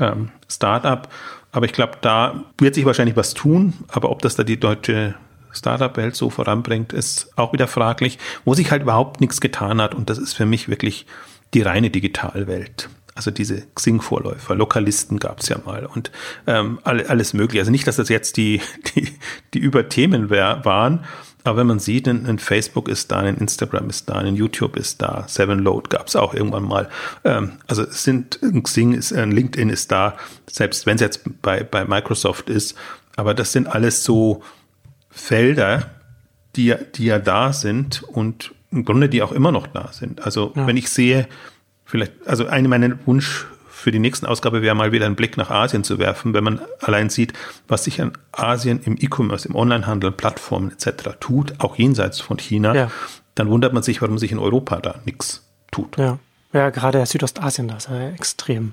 B: ähm, Startup. Aber ich glaube, da wird sich wahrscheinlich was tun, aber ob das da die deutsche Startup-Welt so voranbringt, ist auch wieder fraglich, wo sich halt überhaupt nichts getan hat. Und das ist für mich wirklich die reine Digitalwelt. Also diese Xing-Vorläufer, Lokalisten gab es ja mal und ähm, alles mögliche. Also nicht, dass das jetzt die, die, die Überthemen wär, waren, aber wenn man sieht, ein, ein, Facebook ist da, ein Instagram ist da, ein YouTube ist da, Seven Load gab es auch irgendwann mal. Ähm, also es sind, ein Xing ist, ein LinkedIn ist da, selbst wenn es jetzt bei, bei Microsoft ist. Aber das sind alles so Felder, die, die ja da sind und im Grunde die auch immer noch da sind. Also ja. wenn ich sehe, vielleicht, also eine meiner Wunsch für die nächsten Ausgabe wäre mal wieder einen Blick nach Asien zu werfen, wenn man allein sieht, was sich an Asien im E-Commerce, im Onlinehandel, Plattformen etc. tut, auch jenseits von China, ja. dann wundert man sich, warum sich in Europa da nichts tut.
A: Ja, ja gerade Südostasien, da ist ja extrem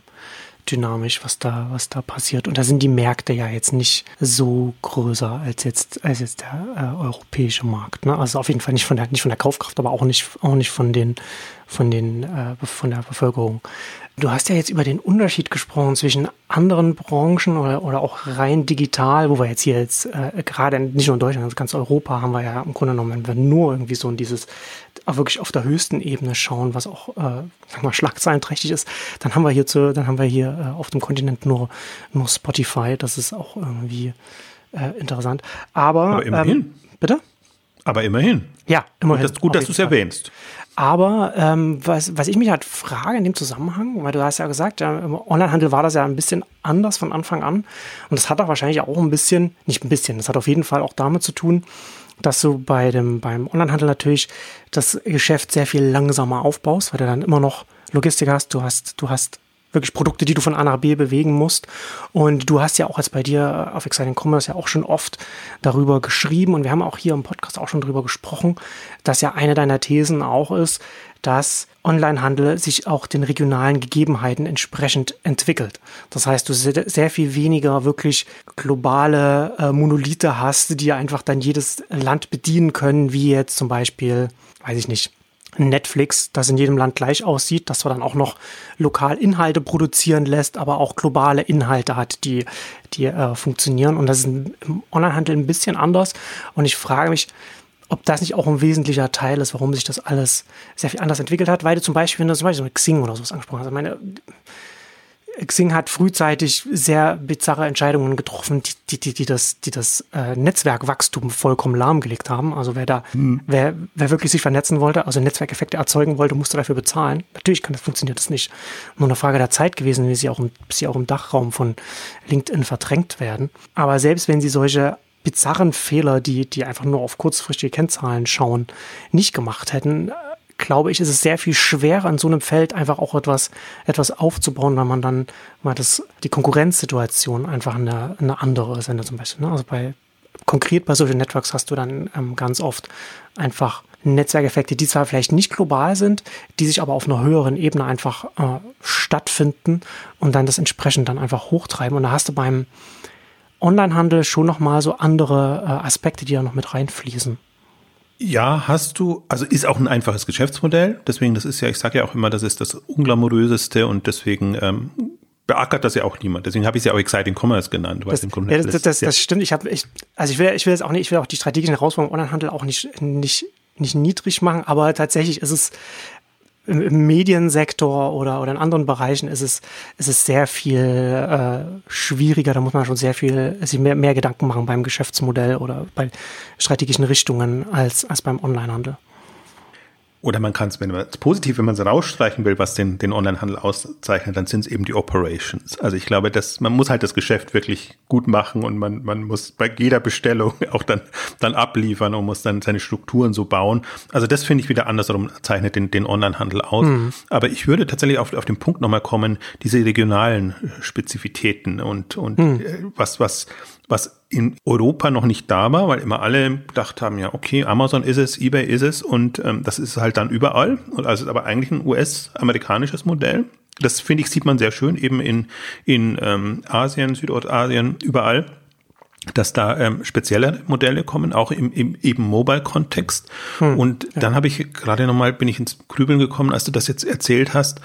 A: dynamisch, was da, was da passiert. Und da sind die Märkte ja jetzt nicht so größer als jetzt, als jetzt der äh, europäische Markt. Ne? Also auf jeden Fall nicht von der, nicht von der Kaufkraft, aber auch nicht, auch nicht von den, von den, äh, von der Bevölkerung. Du hast ja jetzt über den Unterschied gesprochen zwischen anderen Branchen oder, oder auch rein digital, wo wir jetzt hier jetzt äh, gerade nicht nur in Deutschland, sondern ganz Europa haben wir ja im Grunde genommen, wenn wir nur irgendwie so in dieses wirklich auf der höchsten Ebene schauen, was auch äh, sag mal schlagzeilenträchtig ist, dann haben wir hier zu, dann haben wir hier äh, auf dem Kontinent nur nur Spotify. Das ist auch irgendwie äh, interessant. Aber,
B: Aber immerhin. Ähm,
A: bitte.
B: Aber immerhin.
A: Ja,
B: immerhin. Gut, dass, gut, dass du es erwähnst.
A: Aber ähm, was, was ich mich halt frage in dem Zusammenhang, weil du hast ja gesagt, ja, im Onlinehandel war das ja ein bisschen anders von Anfang an. Und das hat auch wahrscheinlich auch ein bisschen, nicht ein bisschen, das hat auf jeden Fall auch damit zu tun, dass du bei dem, beim Onlinehandel natürlich das Geschäft sehr viel langsamer aufbaust, weil du dann immer noch Logistik hast, du hast, du hast wirklich Produkte, die du von A nach B bewegen musst. Und du hast ja auch als bei dir auf Exciting Commerce ja auch schon oft darüber geschrieben und wir haben auch hier im Podcast auch schon darüber gesprochen, dass ja eine deiner Thesen auch ist, dass Onlinehandel sich auch den regionalen Gegebenheiten entsprechend entwickelt. Das heißt, du sehr viel weniger wirklich globale äh, Monolithe hast, die einfach dann jedes Land bedienen können, wie jetzt zum Beispiel, weiß ich nicht, Netflix, das in jedem Land gleich aussieht, das zwar dann auch noch lokal Inhalte produzieren lässt, aber auch globale Inhalte hat, die, die äh, funktionieren. Und das ist im Onlinehandel ein bisschen anders. Und ich frage mich, ob das nicht auch ein wesentlicher Teil ist, warum sich das alles sehr viel anders entwickelt hat, weil du zum Beispiel, wenn du zum Beispiel so Xing oder sowas angesprochen hast, meine, Xing hat frühzeitig sehr bizarre Entscheidungen getroffen, die, die, die das, die das äh, Netzwerkwachstum vollkommen lahmgelegt haben. Also wer da, mhm. wer, wer wirklich sich vernetzen wollte, also Netzwerkeffekte erzeugen wollte, musste dafür bezahlen. Natürlich kann das funktioniert das nicht. Nur eine Frage der Zeit gewesen, wie sie auch im, sie auch im Dachraum von LinkedIn verdrängt werden. Aber selbst wenn sie solche bizarren Fehler, die, die einfach nur auf kurzfristige Kennzahlen schauen, nicht gemacht hätten, glaube ich, ist es sehr viel schwerer an so einem Feld einfach auch etwas, etwas aufzubauen, weil man dann mal das, die Konkurrenzsituation einfach eine, eine andere ist, zum Beispiel, ne? also bei, konkret bei Social Networks hast du dann ähm, ganz oft einfach Netzwerkeffekte, die zwar vielleicht nicht global sind, die sich aber auf einer höheren Ebene einfach äh, stattfinden und dann das entsprechend dann einfach hochtreiben. Und da hast du beim Onlinehandel schon nochmal so andere äh, Aspekte, die da noch mit reinfließen.
B: Ja, hast du, also ist auch ein einfaches Geschäftsmodell. Deswegen, das ist ja, ich sage ja auch immer, das ist das unglamouröseste und deswegen ähm, beackert das ja auch niemand. Deswegen habe ich es ja auch Exciting Commerce genannt.
A: Das, ja, das, das, das, das stimmt. Ich habe, ich, also ich will, ich will jetzt auch nicht, ich will auch die strategischen Herausforderungen im Onlinehandel auch nicht, nicht, nicht niedrig machen, aber tatsächlich ist es, im Mediensektor oder, oder in anderen Bereichen ist es, ist es sehr viel äh, schwieriger. Da muss man schon sehr viel, sich mehr, mehr Gedanken machen beim Geschäftsmodell oder bei strategischen Richtungen als, als beim Onlinehandel.
B: Oder man kann es, wenn man es positiv, wenn man es rausstreichen will, was den, den Onlinehandel auszeichnet, dann sind es eben die Operations. Also ich glaube, dass man muss halt das Geschäft wirklich gut machen und man, man muss bei jeder Bestellung auch dann, dann abliefern und muss dann seine Strukturen so bauen. Also das finde ich wieder andersrum, zeichnet den, den Onlinehandel aus. Mhm. Aber ich würde tatsächlich auf, auf den Punkt nochmal kommen, diese regionalen Spezifitäten und, und mhm. was, was, was in Europa noch nicht da war, weil immer alle gedacht haben, ja, okay, Amazon ist es, eBay ist es und ähm, das ist halt dann überall. Also ist aber eigentlich ein US-amerikanisches Modell. Das finde ich, sieht man sehr schön eben in, in ähm, Asien, Südostasien, überall dass da ähm, spezielle Modelle kommen, auch im, im eben Mobile-Kontext. Hm, und ja. dann habe ich gerade nochmal, bin ich ins Grübeln gekommen, als du das jetzt erzählt hast.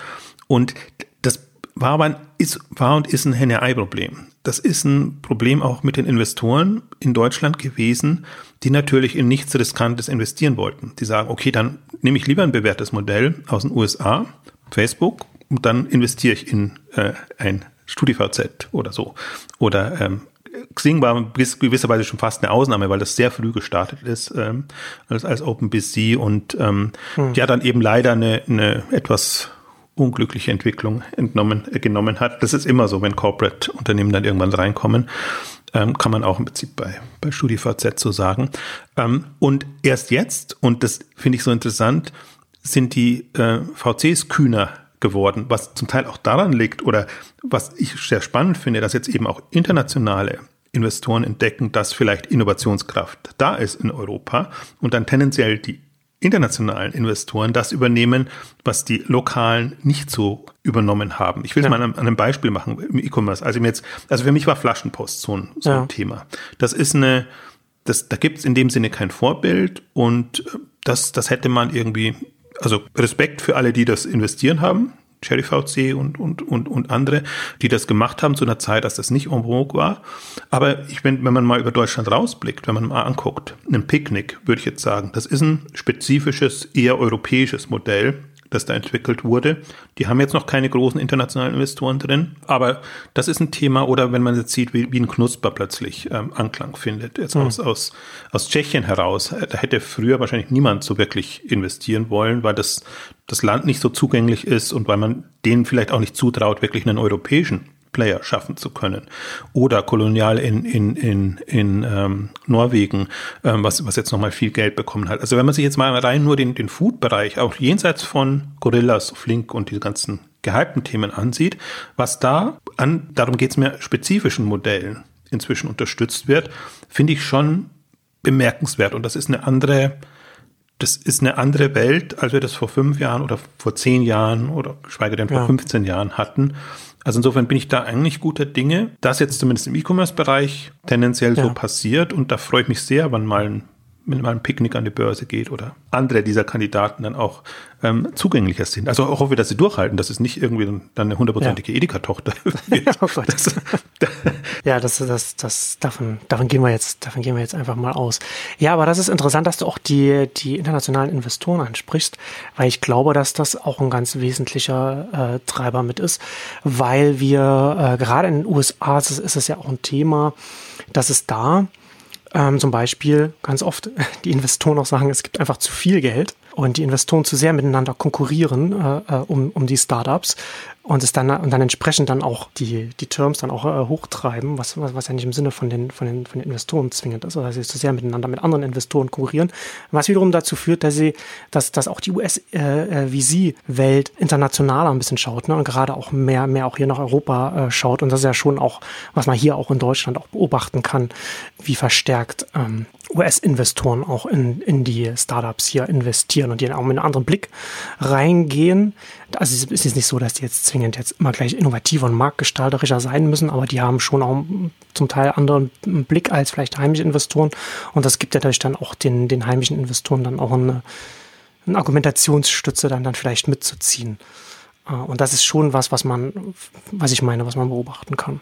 B: Und das war aber ein, ist, war und ist ein Henne-Ei-Problem das ist ein Problem auch mit den Investoren in Deutschland gewesen, die natürlich in nichts Riskantes investieren wollten. Die sagen, okay, dann nehme ich lieber ein bewährtes Modell aus den USA, Facebook, und dann investiere ich in äh, ein StudiVZ oder so. Oder ähm, Xing war gewisserweise schon fast eine Ausnahme, weil das sehr früh gestartet ist ähm, als, als OpenBC und ähm, hm. ja dann eben leider eine, eine etwas unglückliche Entwicklung entnommen, äh, genommen hat. Das ist immer so, wenn Corporate-Unternehmen dann irgendwann reinkommen. Ähm, kann man auch im Prinzip bei, bei StudiVZ so sagen. Ähm, und erst jetzt, und das finde ich so interessant, sind die äh, VCs kühner geworden, was zum Teil auch daran liegt oder was ich sehr spannend finde, dass jetzt eben auch internationale Investoren entdecken, dass vielleicht Innovationskraft da ist in Europa und dann tendenziell die internationalen Investoren das übernehmen, was die lokalen nicht so übernommen haben. Ich will es ja. mal an, einem Beispiel machen im E-Commerce. Also jetzt, also für mich war Flaschenpost so ein, so ja. ein Thema. Das ist eine, das, da gibt es in dem Sinne kein Vorbild und das, das hätte man irgendwie, also Respekt für alle, die das investieren haben. Cherry VC und, und, und, und andere, die das gemacht haben zu einer Zeit, als das nicht en vogue war. Aber ich bin, wenn man mal über Deutschland rausblickt, wenn man mal anguckt, ein Picknick, würde ich jetzt sagen, das ist ein spezifisches, eher europäisches Modell, das da entwickelt wurde. Die haben jetzt noch keine großen internationalen Investoren drin, aber das ist ein Thema, oder wenn man jetzt sieht, wie, wie ein Knusper plötzlich ähm, Anklang findet, jetzt mhm. aus, aus, aus Tschechien heraus, äh, da hätte früher wahrscheinlich niemand so wirklich investieren wollen, weil das, das Land nicht so zugänglich ist und weil man denen vielleicht auch nicht zutraut, wirklich einen europäischen Player schaffen zu können. Oder kolonial in, in, in, in ähm, Norwegen, ähm, was, was jetzt nochmal viel Geld bekommen hat. Also wenn man sich jetzt mal rein nur den, den Food-Bereich, auch jenseits von Gorillas, Flink und diese ganzen gehypten Themen ansieht, was da an, darum geht es mir, spezifischen Modellen inzwischen unterstützt wird, finde ich schon bemerkenswert. Und das ist eine andere, das ist eine andere Welt, als wir das vor fünf Jahren oder vor zehn Jahren oder schweige denn vor ja. 15 Jahren hatten. Also insofern bin ich da eigentlich guter Dinge, dass jetzt zumindest im E-Commerce-Bereich tendenziell ja. so passiert und da freue ich mich sehr, wann mal ein wenn mal ein Picknick an die Börse geht oder andere dieser Kandidaten dann auch ähm, zugänglicher sind. Also auch hoffe, dass sie durchhalten, dass es nicht irgendwie dann eine hundertprozentige ja. Edeka-Tochter wird. oh Gott. Das,
A: ja, das, das, das, davon, davon gehen wir jetzt, davon gehen wir jetzt einfach mal aus. Ja, aber das ist interessant, dass du auch die, die internationalen Investoren ansprichst, weil ich glaube, dass das auch ein ganz wesentlicher äh, Treiber mit ist, weil wir äh, gerade in den USA ist, ist es ja auch ein Thema, dass es da ähm, zum Beispiel ganz oft die Investoren auch sagen, es gibt einfach zu viel Geld und die Investoren zu sehr miteinander konkurrieren äh, äh um, um die Startups und es dann und dann entsprechend dann auch die die Terms dann auch äh, hochtreiben, was, was was ja nicht im Sinne von den von den von den Investoren zwingend ist, oder also sie zu sehr miteinander mit anderen Investoren konkurrieren, was wiederum dazu führt, dass sie dass dass auch die US äh, VC Welt internationaler ein bisschen schaut, ne, und gerade auch mehr mehr auch hier nach Europa äh, schaut. Und das ist ja schon auch was man hier auch in Deutschland auch beobachten kann, wie verstärkt ähm, US-Investoren auch in in die Startups hier investieren und die auch mit einem anderen Blick reingehen. Also es ist nicht so, dass die jetzt zwingend jetzt immer gleich innovativer und marktgestalterischer sein müssen, aber die haben schon auch zum Teil anderen Blick als vielleicht heimische Investoren. Und das gibt ja natürlich dann auch den, den heimischen Investoren dann auch eine, eine Argumentationsstütze dann, dann vielleicht mitzuziehen. Äh, und das ist schon was, was man, was ich meine, was man beobachten kann.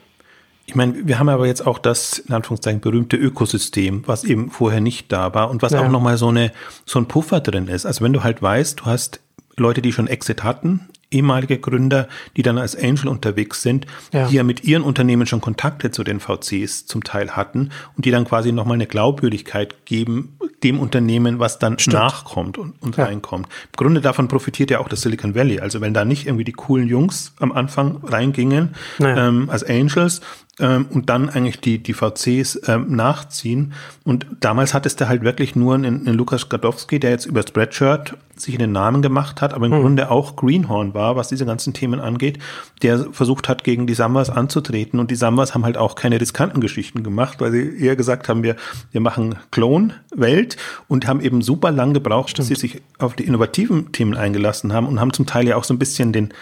B: Ich meine, wir haben aber jetzt auch das, in Anführungszeichen, berühmte Ökosystem, was eben vorher nicht da war und was ja. auch nochmal so eine, so ein Puffer drin ist. Also wenn du halt weißt, du hast Leute, die schon Exit hatten, ehemalige Gründer, die dann als Angel unterwegs sind, ja. die ja mit ihren Unternehmen schon Kontakte zu den VCs zum Teil hatten und die dann quasi nochmal eine Glaubwürdigkeit geben dem Unternehmen, was dann Stimmt. nachkommt und, und ja. reinkommt. Im Grunde davon profitiert ja auch das Silicon Valley. Also wenn da nicht irgendwie die coolen Jungs am Anfang reingingen naja. ähm, als Angels, ähm, und dann eigentlich die, die VCs ähm, nachziehen. Und damals hattest du halt wirklich nur einen, einen Lukas Gadowski, der jetzt über Spreadshirt sich einen Namen gemacht hat, aber im hm. Grunde auch Greenhorn war, was diese ganzen Themen angeht, der versucht hat, gegen die Samwas anzutreten. Und die Samwas haben halt auch keine riskanten Geschichten gemacht, weil sie eher gesagt haben, wir, wir machen Clone-Welt und haben eben super lang gebraucht, Stimmt. bis sie sich auf die innovativen Themen eingelassen haben und haben zum Teil ja auch so ein bisschen den,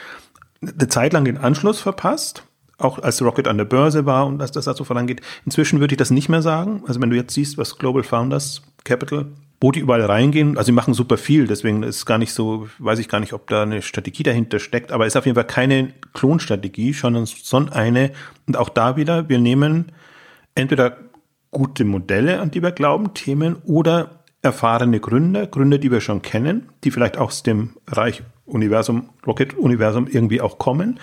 B: eine Zeit lang den Anschluss verpasst auch als Rocket an der Börse war und dass das dazu vorangeht. Inzwischen würde ich das nicht mehr sagen. Also wenn du jetzt siehst, was Global Founders Capital wo die überall reingehen. Also sie machen super viel, deswegen ist gar nicht so, weiß ich gar nicht, ob da eine Strategie dahinter steckt, aber ist auf jeden Fall keine Klonstrategie, sondern, sondern eine, und auch da wieder, wir nehmen entweder gute Modelle, an die wir glauben, Themen, oder erfahrene Gründer, Gründer, die wir schon kennen, die vielleicht aus dem Reich Universum, Rocket Universum irgendwie auch kommen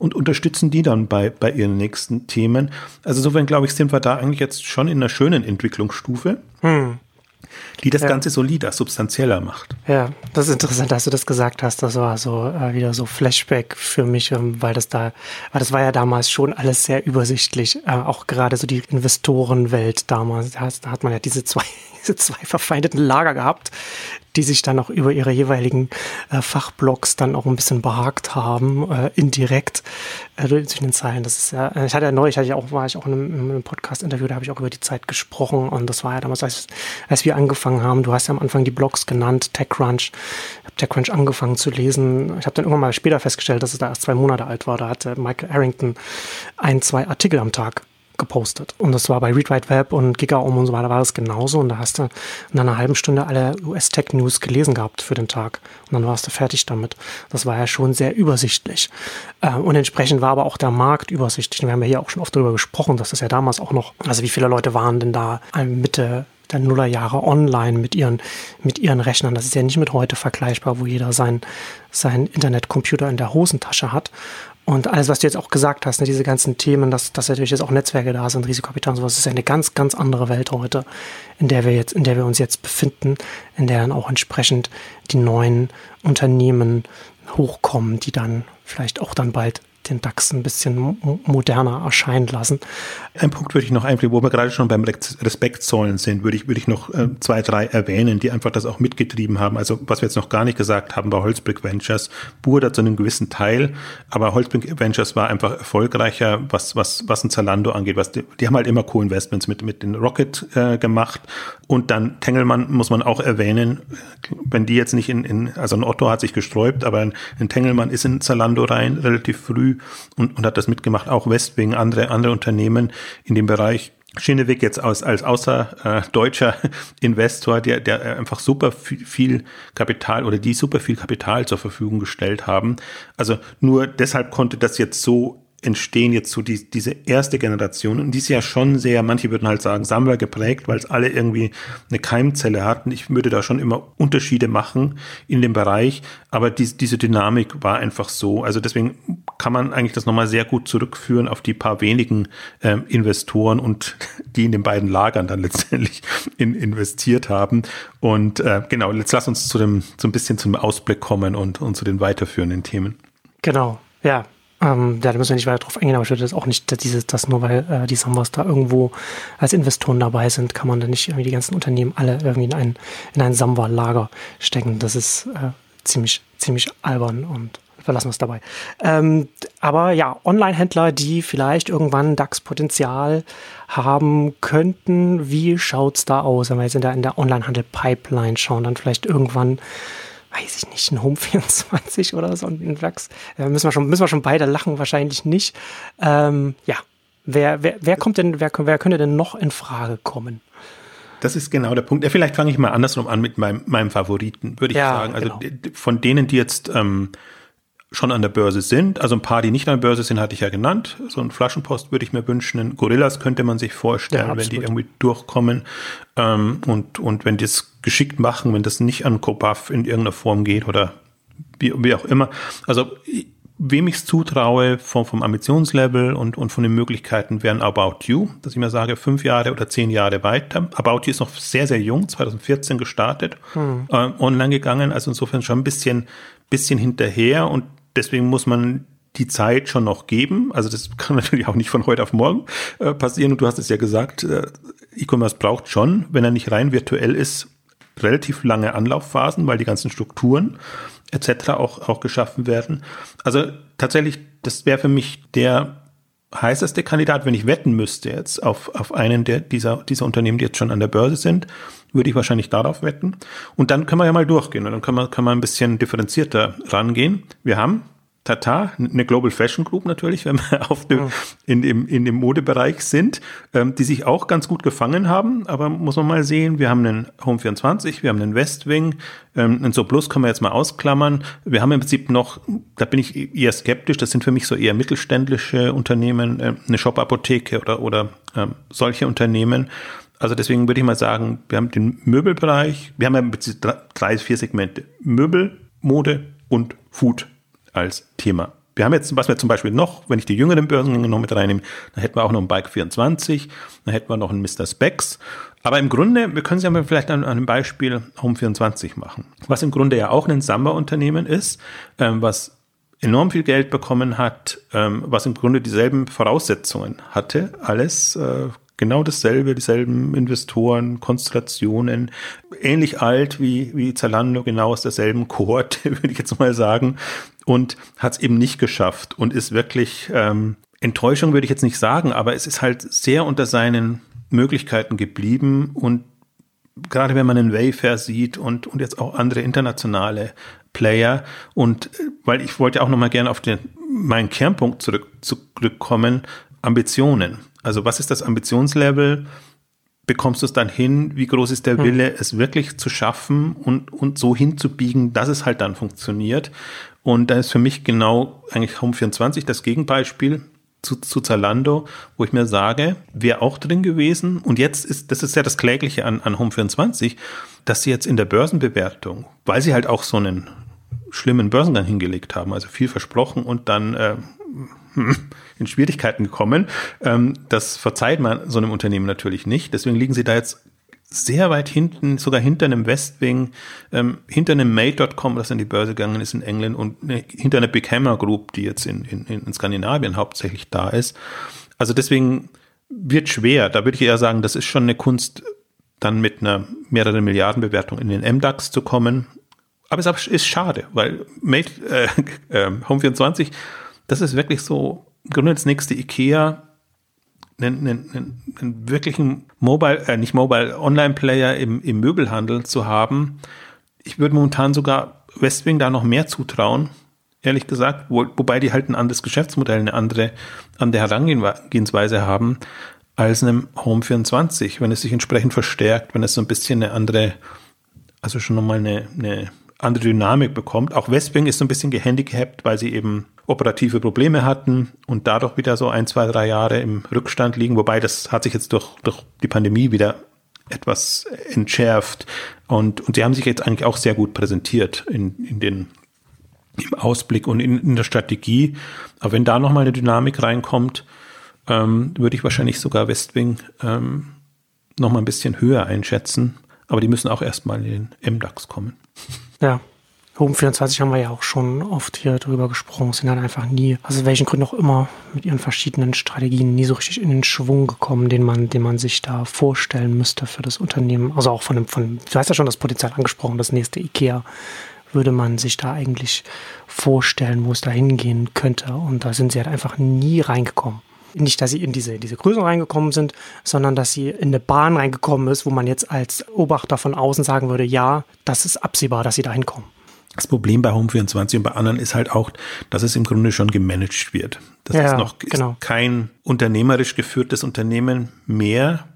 B: und unterstützen die dann bei, bei ihren nächsten Themen. Also insofern glaube ich, sind wir da eigentlich jetzt schon in einer schönen Entwicklungsstufe. Hm die das ja. Ganze solider, substanzieller macht.
A: Ja, das ist interessant, dass du das gesagt hast. Das war so äh, wieder so Flashback für mich, ähm, weil das da, weil das war ja damals schon alles sehr übersichtlich. Äh, auch gerade so die Investorenwelt damals, da, da hat man ja diese zwei, diese zwei verfeindeten Lager gehabt, die sich dann auch über ihre jeweiligen äh, Fachblocks dann auch ein bisschen behagt haben, äh, indirekt äh, zwischen den Zeilen. Das ist ja, äh, ich hatte ja neulich, hatte ich auch, war ich auch in einem, in einem Podcast-Interview, da habe ich auch über die Zeit gesprochen und das war ja damals, als, als wir angefangen haben. Du hast ja am Anfang die Blogs genannt, TechCrunch. Ich habe TechCrunch angefangen zu lesen. Ich habe dann irgendwann mal später festgestellt, dass es da erst zwei Monate alt war. Da hatte Michael Arrington ein, zwei Artikel am Tag gepostet. Und das war bei Read Write Web und GigaOM und so weiter war das genauso. Und da hast du in einer halben Stunde alle US-Tech-News gelesen gehabt für den Tag. Und dann warst du fertig damit. Das war ja schon sehr übersichtlich. Äh, und entsprechend war aber auch der Markt übersichtlich. Wir haben ja hier auch schon oft darüber gesprochen, dass das ja damals auch noch, also wie viele Leute waren denn da Mitte der Nullerjahre online mit ihren, mit ihren Rechnern. Das ist ja nicht mit heute vergleichbar, wo jeder sein, sein Internetcomputer in der Hosentasche hat. Und alles, was du jetzt auch gesagt hast, ne, diese ganzen Themen, dass, dass natürlich jetzt auch Netzwerke da sind, Risikokapital und sowas, ist ja eine ganz, ganz andere Welt heute, in der wir jetzt, in der wir uns jetzt befinden, in der dann auch entsprechend die neuen Unternehmen hochkommen, die dann vielleicht auch dann bald den DAX ein bisschen moderner erscheinen lassen.
B: Ein Punkt würde ich noch einbringen, wo wir gerade schon beim Respektzollen sind, würde ich, würde ich noch äh, zwei, drei erwähnen, die einfach das auch mitgetrieben haben. Also was wir jetzt noch gar nicht gesagt haben, war Holzbrick Ventures. Burda zu einem gewissen Teil, aber Holzbrick Ventures war einfach erfolgreicher, was, was, was ein Zalando angeht. Was die, die haben halt immer Co-Investments mit, mit den Rocket äh, gemacht. Und dann Tengelmann muss man auch erwähnen, wenn die jetzt nicht in, in also ein Otto hat sich gesträubt, aber ein, ein Tengelmann ist in Zalando rein relativ früh und, und hat das mitgemacht, auch Westwing, andere, andere Unternehmen in dem Bereich. Schieneweg jetzt als, als außerdeutscher äh, Investor, der, der einfach super viel Kapital oder die super viel Kapital zur Verfügung gestellt haben. Also nur deshalb konnte das jetzt so entstehen jetzt so die, diese erste Generation und die ist ja schon sehr, manche würden halt sagen, Sammler geprägt, weil es alle irgendwie eine Keimzelle hatten. Ich würde da schon immer Unterschiede machen in dem Bereich, aber die, diese Dynamik war einfach so. Also deswegen kann man eigentlich das nochmal sehr gut zurückführen auf die paar wenigen ähm, Investoren und die in den beiden Lagern dann letztendlich in, investiert haben. Und äh, genau, jetzt lass uns zu dem, so ein bisschen zum Ausblick kommen und, und zu den weiterführenden Themen.
A: Genau, ja, ähm, ja, da müssen wir nicht weiter drauf eingehen, aber ich würde das auch nicht, dass, dieses, dass nur weil äh, die Sambas da irgendwo als Investoren dabei sind, kann man da nicht irgendwie die ganzen Unternehmen alle irgendwie in ein, in ein Samba-Lager stecken. Das ist äh, ziemlich, ziemlich albern und verlassen wir es dabei. Ähm, aber ja, Online-Händler, die vielleicht irgendwann DAX-Potenzial haben könnten, wie schaut's da aus? Wenn wir jetzt in der, in der Online-Handel-Pipeline schauen, dann vielleicht irgendwann weiß ich nicht, ein Home 24 oder so ein Flachs. Äh, müssen, wir schon, müssen wir schon beide lachen, wahrscheinlich nicht. Ähm, ja, wer, wer, wer kommt denn, wer, wer könnte denn noch in Frage kommen?
B: Das ist genau der Punkt. Ja, vielleicht fange ich mal andersrum an mit meinem, meinem Favoriten, würde ich ja, sagen. Also genau. von denen, die jetzt ähm, schon an der Börse sind. Also ein paar, die nicht an der Börse sind, hatte ich ja genannt. So ein Flaschenpost würde ich mir wünschen. Ein Gorillas könnte man sich vorstellen, ja, wenn die irgendwie durchkommen. Ähm, und, und wenn die es geschickt machen, wenn das nicht an Copaf in irgendeiner Form geht oder wie, wie auch immer. Also wem ich es zutraue vom, vom Ambitionslevel und, und von den Möglichkeiten wären About You, dass ich mir sage, fünf Jahre oder zehn Jahre weiter. About You ist noch sehr, sehr jung, 2014 gestartet, hm. äh, online gegangen, also insofern schon ein bisschen, bisschen hinterher und deswegen muss man die Zeit schon noch geben. Also das kann natürlich auch nicht von heute auf morgen äh, passieren. Und du hast es ja gesagt, äh, E-Commerce braucht schon, wenn er nicht rein virtuell ist, relativ lange Anlaufphasen, weil die ganzen Strukturen etc. auch, auch geschaffen werden. Also tatsächlich, das wäre für mich der heißeste Kandidat, wenn ich wetten müsste jetzt auf, auf einen der, dieser, dieser Unternehmen, die jetzt schon an der Börse sind, würde ich wahrscheinlich darauf wetten. Und dann können wir ja mal durchgehen und dann können wir, können wir ein bisschen differenzierter rangehen. Wir haben Tata, eine Global Fashion Group natürlich, wenn wir auf dem, in, dem, in dem Modebereich sind, ähm, die sich auch ganz gut gefangen haben. Aber muss man mal sehen, wir haben einen Home 24, wir haben einen Westwing, ähm, einen So Plus können wir jetzt mal ausklammern. Wir haben im Prinzip noch, da bin ich eher skeptisch, das sind für mich so eher mittelständische Unternehmen, äh, eine Shop-Apotheke oder, oder ähm, solche Unternehmen. Also deswegen würde ich mal sagen, wir haben den Möbelbereich, wir haben ja drei, vier Segmente. Möbel, Mode und Food als Thema. Wir haben jetzt, was wir zum Beispiel noch, wenn ich die jüngeren Börsengänge noch mit reinnehme, dann hätten wir auch noch einen Bike 24, dann hätten wir noch einen Mr. Specs. Aber im Grunde, wir können es ja vielleicht an, an einem Beispiel Home 24 machen. Was im Grunde ja auch ein Samba-Unternehmen ist, ähm, was enorm viel Geld bekommen hat, ähm, was im Grunde dieselben Voraussetzungen hatte, alles äh, genau dasselbe, dieselben Investoren, Konstellationen, ähnlich alt wie, wie Zalando, genau aus derselben Kohorte, würde ich jetzt mal sagen, und hat es eben nicht geschafft und ist wirklich, ähm, Enttäuschung würde ich jetzt nicht sagen, aber es ist halt sehr unter seinen Möglichkeiten geblieben und gerade wenn man einen Wayfair sieht und, und jetzt auch andere internationale Player und äh, weil ich wollte auch noch mal gerne auf den, meinen Kernpunkt zurück, zurückkommen, Ambitionen. Also was ist das Ambitionslevel? Bekommst du es dann hin? Wie groß ist der hm. Wille, es wirklich zu schaffen und, und so hinzubiegen, dass es halt dann funktioniert? Und da ist für mich genau eigentlich Home24 das Gegenbeispiel zu, zu Zalando, wo ich mir sage, wäre auch drin gewesen. Und jetzt ist, das ist ja das Klägliche an, an Home24, dass sie jetzt in der Börsenbewertung, weil sie halt auch so einen schlimmen Börsengang hingelegt haben, also viel versprochen und dann äh, in Schwierigkeiten gekommen. Ähm, das verzeiht man so einem Unternehmen natürlich nicht. Deswegen liegen sie da jetzt sehr weit hinten, sogar hinter einem Westwing, ähm, hinter einem Made.com, das an die Börse gegangen ist in England und ne, hinter einer Big Hammer Group, die jetzt in, in, in Skandinavien hauptsächlich da ist. Also deswegen wird schwer. Da würde ich eher sagen, das ist schon eine Kunst, dann mit einer mehreren Milliarden Bewertung in den MDAX zu kommen. Aber es ist schade, weil Made, äh, äh, Home 24 das ist wirklich so, im Grunde das nächste IKEA, einen, einen, einen wirklichen Mobile, äh, nicht Mobile, Online-Player im, im Möbelhandel zu haben. Ich würde momentan sogar Westwing da noch mehr zutrauen, ehrlich gesagt, wo, wobei die halt ein anderes Geschäftsmodell, eine andere, andere Herangehensweise haben als einem Home 24, wenn es sich entsprechend verstärkt, wenn es so ein bisschen eine andere, also schon nochmal eine, eine andere Dynamik bekommt. Auch Westwing ist so ein bisschen gehandicapt, weil sie eben operative Probleme hatten und dadurch wieder so ein, zwei, drei Jahre im Rückstand liegen. Wobei das hat sich jetzt durch, durch die Pandemie wieder etwas entschärft. Und, und sie haben sich jetzt eigentlich auch sehr gut präsentiert in, in den, im Ausblick und in, in der Strategie. Aber wenn da nochmal eine Dynamik reinkommt, ähm, würde ich wahrscheinlich sogar Westwing ähm, nochmal ein bisschen höher einschätzen. Aber die müssen auch erstmal in den MDAX kommen.
A: Ja, Home 24 haben wir ja auch schon oft hier drüber gesprochen, sind dann einfach nie, also welchen Gründen auch immer, mit ihren verschiedenen Strategien nie so richtig in den Schwung gekommen, den man, den man sich da vorstellen müsste für das Unternehmen. Also auch von dem, von, du hast ja schon das Potenzial angesprochen, das nächste IKEA würde man sich da eigentlich vorstellen, wo es da hingehen könnte. Und da sind sie halt einfach nie reingekommen. Nicht, dass sie in diese, diese Größe reingekommen sind, sondern dass sie in eine Bahn reingekommen ist, wo man jetzt als Beobachter von außen sagen würde, ja, das ist absehbar, dass sie da hinkommen.
B: Das Problem bei Home24 und bei anderen ist halt auch, dass es im Grunde schon gemanagt wird. Das ja, ist noch genau. ist kein unternehmerisch geführtes Unternehmen mehr.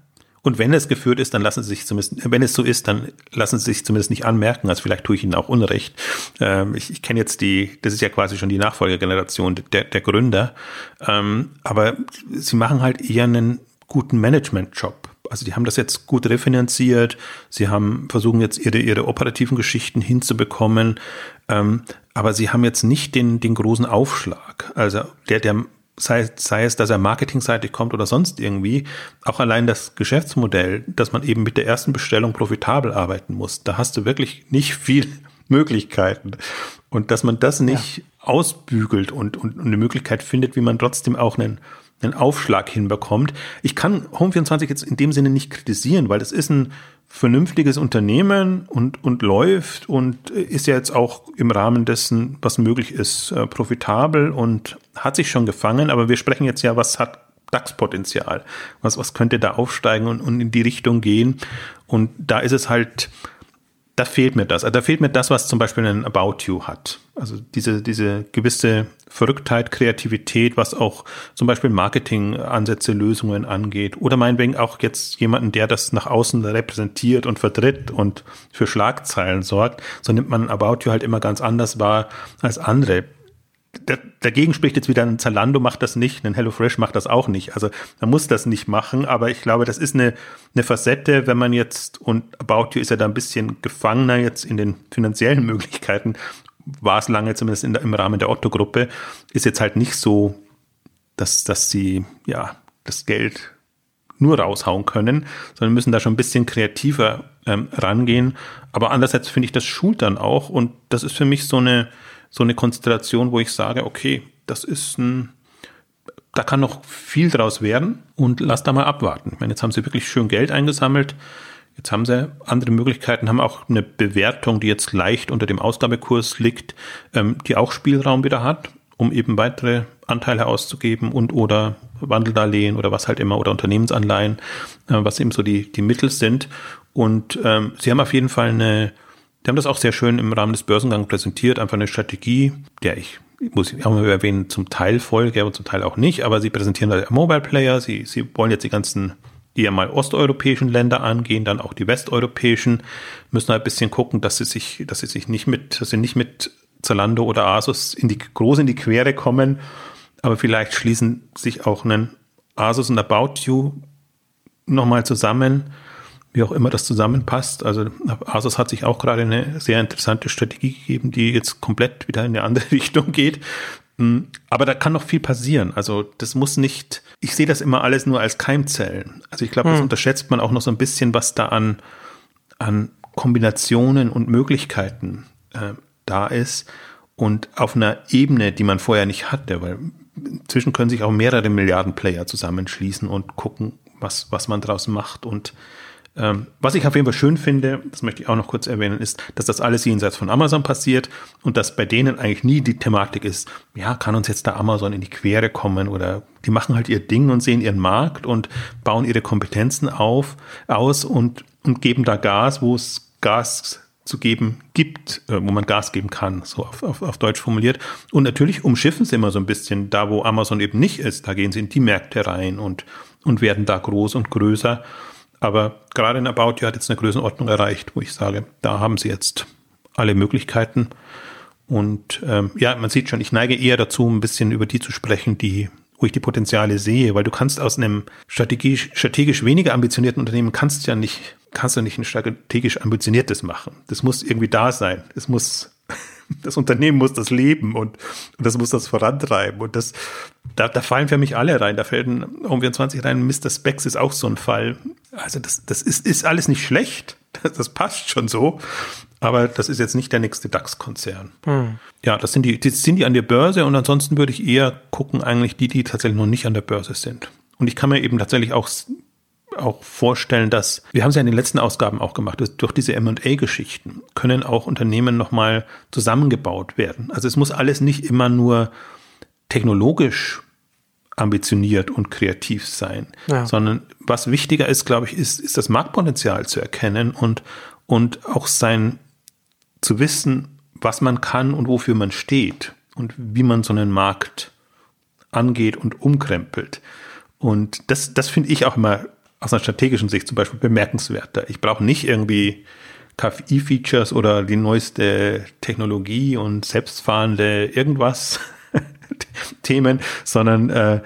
B: Und wenn es geführt ist, dann lassen sie sich zumindest, wenn es so ist, dann lassen sie sich zumindest nicht anmerken. Also vielleicht tue ich ihnen auch Unrecht. Ähm, ich, ich kenne jetzt die, das ist ja quasi schon die Nachfolgergeneration der, der Gründer. Ähm, aber sie machen halt eher einen guten Management-Job also die haben das jetzt gut refinanziert, sie haben versuchen jetzt ihre, ihre operativen Geschichten hinzubekommen, ähm, aber sie haben jetzt nicht den, den großen Aufschlag. Also der, der sei, sei es, dass er marketingseitig kommt oder sonst irgendwie, auch allein das Geschäftsmodell, dass man eben mit der ersten Bestellung profitabel arbeiten muss, da hast du wirklich nicht viel Möglichkeiten. Und dass man das nicht ja. ausbügelt und, und, und eine Möglichkeit findet, wie man trotzdem auch einen einen Aufschlag hinbekommt. Ich kann Home24 jetzt in dem Sinne nicht kritisieren, weil das ist ein vernünftiges Unternehmen und, und läuft und ist ja jetzt auch im Rahmen dessen, was möglich ist, äh, profitabel und hat sich schon gefangen. Aber wir sprechen jetzt ja, was hat DAX-Potenzial? Was, was könnte da aufsteigen und, und in die Richtung gehen? Und da ist es halt, da fehlt mir das. Also da fehlt mir das, was zum Beispiel ein About You hat. Also diese, diese gewisse Verrücktheit, Kreativität, was auch zum Beispiel Marketingansätze, Lösungen angeht. Oder meinetwegen auch jetzt jemanden, der das nach außen repräsentiert und vertritt und für Schlagzeilen sorgt. So nimmt man About You halt immer ganz anders wahr als andere dagegen spricht jetzt wieder ein Zalando macht das nicht, ein HelloFresh macht das auch nicht. Also man muss das nicht machen, aber ich glaube, das ist eine, eine Facette, wenn man jetzt, und About You ist ja da ein bisschen gefangener jetzt in den finanziellen Möglichkeiten, war es lange zumindest in der, im Rahmen der Otto-Gruppe, ist jetzt halt nicht so, dass, dass sie ja das Geld nur raushauen können, sondern müssen da schon ein bisschen kreativer ähm, rangehen. Aber andererseits finde ich, das schult dann auch und das ist für mich so eine, so eine Konstellation, wo ich sage, okay, das ist ein, da kann noch viel draus werden und lass da mal abwarten. Ich meine, jetzt haben sie wirklich schön Geld eingesammelt. Jetzt haben sie andere Möglichkeiten, haben auch eine Bewertung, die jetzt leicht unter dem Ausgabekurs liegt, ähm, die auch Spielraum wieder hat, um eben weitere Anteile auszugeben und oder Wandeldarlehen oder was halt immer oder Unternehmensanleihen, äh, was eben so die, die Mittel sind. Und ähm, sie haben auf jeden Fall eine die haben das auch sehr schön im Rahmen des Börsengangs präsentiert, einfach eine Strategie, der ich muss ich auch mal erwähnen, zum Teil folge, aber zum Teil auch nicht, aber sie präsentieren da Mobile Player, sie, sie wollen jetzt die ganzen, die ja mal osteuropäischen Länder angehen, dann auch die westeuropäischen, müssen halt ein bisschen gucken, dass sie sich, dass sie sich nicht mit, dass sie nicht mit Zalando oder Asus in die, groß in die Quere kommen, aber vielleicht schließen sich auch einen Asus und About You nochmal zusammen, wie auch immer das zusammenpasst. Also Asus hat sich auch gerade eine sehr interessante Strategie gegeben, die jetzt komplett wieder in eine andere Richtung geht. Hm, aber da kann noch viel passieren. Also das muss nicht, ich sehe das immer alles nur als Keimzellen. Also ich glaube, das hm. unterschätzt man auch noch so ein bisschen, was da an, an Kombinationen und Möglichkeiten äh, da ist. Und auf einer Ebene, die man vorher nicht hatte, weil inzwischen können sich auch mehrere Milliarden Player zusammenschließen und gucken, was, was man draus macht. Und ähm, was ich auf jeden Fall schön finde, das möchte ich auch noch kurz erwähnen, ist, dass das alles jenseits von Amazon passiert und dass bei denen eigentlich nie die Thematik ist, ja, kann uns jetzt da Amazon in die Quere kommen oder die machen halt ihr Ding und sehen ihren Markt und bauen ihre Kompetenzen auf, aus und, und geben da Gas, wo es Gas zu geben gibt, äh, wo man Gas geben kann, so auf, auf, auf Deutsch formuliert. Und natürlich umschiffen sie immer so ein bisschen da, wo Amazon eben nicht ist. Da gehen sie in die Märkte rein und, und werden da groß und größer. Aber gerade in About You hat jetzt eine Größenordnung erreicht, wo ich sage, da haben sie jetzt alle Möglichkeiten. Und ähm, ja, man sieht schon, ich neige eher dazu, ein bisschen über die zu sprechen, die, wo ich die Potenziale sehe, weil du kannst aus einem strategisch, strategisch weniger ambitionierten Unternehmen kannst ja nicht, kannst du nicht ein strategisch ambitioniertes machen. Das muss irgendwie da sein. Es muss das Unternehmen muss das leben und, und das muss das vorantreiben. Und das, da, da fallen für mich alle rein. Da fällt ein Home 24 rein. Mr. Specs ist auch so ein Fall. Also das, das ist, ist alles nicht schlecht. Das, das passt schon so. Aber das ist jetzt nicht der nächste DAX-Konzern. Hm. Ja, das sind die, die sind die an der Börse und ansonsten würde ich eher gucken, eigentlich die, die tatsächlich noch nicht an der Börse sind. Und ich kann mir eben tatsächlich auch auch vorstellen, dass, wir haben es ja in den letzten Ausgaben auch gemacht, dass durch diese M&A-Geschichten können auch Unternehmen nochmal zusammengebaut werden. Also es muss alles nicht immer nur technologisch ambitioniert und kreativ sein, ja. sondern was wichtiger ist, glaube ich, ist, ist das Marktpotenzial zu erkennen und, und auch sein, zu wissen, was man kann und wofür man steht und wie man so einen Markt angeht und umkrempelt. Und das, das finde ich auch immer aus einer strategischen Sicht zum Beispiel bemerkenswerter. Ich brauche nicht irgendwie KI-Features oder die neueste Technologie und selbstfahrende irgendwas Themen, sondern äh,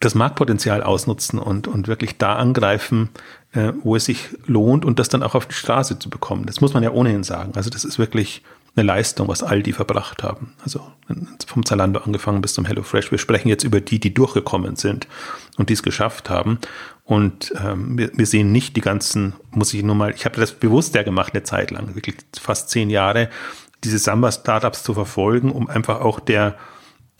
B: das Marktpotenzial ausnutzen und, und wirklich da angreifen, äh, wo es sich lohnt und das dann auch auf die Straße zu bekommen. Das muss man ja ohnehin sagen. Also das ist wirklich eine Leistung, was all die verbracht haben. Also vom Zalando angefangen bis zum HelloFresh. Wir sprechen jetzt über die, die durchgekommen sind und die es geschafft haben. Und ähm, wir, wir sehen nicht die ganzen, muss ich nur mal, ich habe das bewusst ja gemacht eine Zeit lang, wirklich fast zehn Jahre, diese Samba-Startups zu verfolgen, um einfach auch der,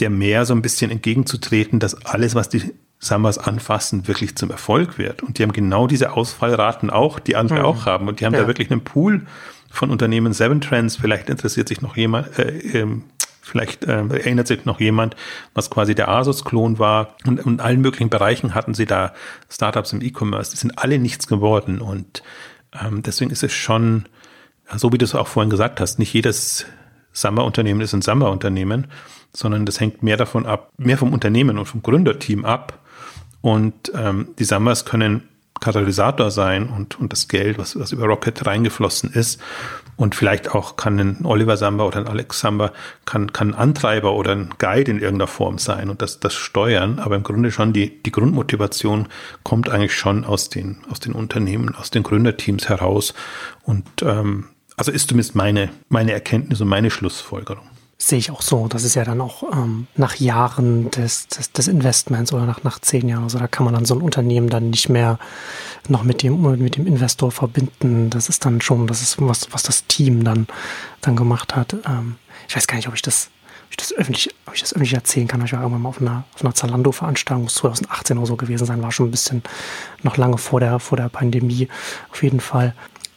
B: der mehr so ein bisschen entgegenzutreten, dass alles, was die Sambas anfassen, wirklich zum Erfolg wird. Und die haben genau diese Ausfallraten auch, die andere mhm. auch haben. Und die haben ja. da wirklich einen Pool von Unternehmen Seven Trends. Vielleicht interessiert sich noch jemand, äh, ähm, vielleicht äh, erinnert sich noch jemand, was quasi der Asus-Klon war. Und in allen möglichen Bereichen hatten sie da Startups im E-Commerce. Die sind alle nichts geworden. Und ähm, deswegen ist es schon, so wie du es auch vorhin gesagt hast, nicht jedes Samba-Unternehmen ist ein Samba-Unternehmen, sondern das hängt mehr davon ab, mehr vom Unternehmen und vom Gründerteam ab. Und ähm, die Sambas können Katalysator sein und, und das Geld, was, was über Rocket reingeflossen ist. Und vielleicht auch kann ein Oliver Samba oder ein Alex Samba kann, kann ein Antreiber oder ein Guide in irgendeiner Form sein und das, das steuern. Aber im Grunde schon die, die Grundmotivation kommt eigentlich schon aus den, aus den Unternehmen, aus den Gründerteams heraus. Und ähm, also ist zumindest meine, meine Erkenntnis und meine Schlussfolgerung
A: sehe ich auch so. Das ist ja dann auch ähm, nach Jahren des, des, des Investments oder nach, nach zehn Jahren. Also da kann man dann so ein Unternehmen dann nicht mehr noch mit dem, mit dem Investor verbinden. Das ist dann schon, das ist was, was das Team dann, dann gemacht hat. Ähm, ich weiß gar nicht, ob ich das, ob ich das öffentlich, ob ich das öffentlich erzählen kann. Ich war irgendwann mal auf einer, auf einer Zalando-Veranstaltung, muss 2018 oder so gewesen sein, war schon ein bisschen noch lange vor der, vor der Pandemie, auf jeden Fall.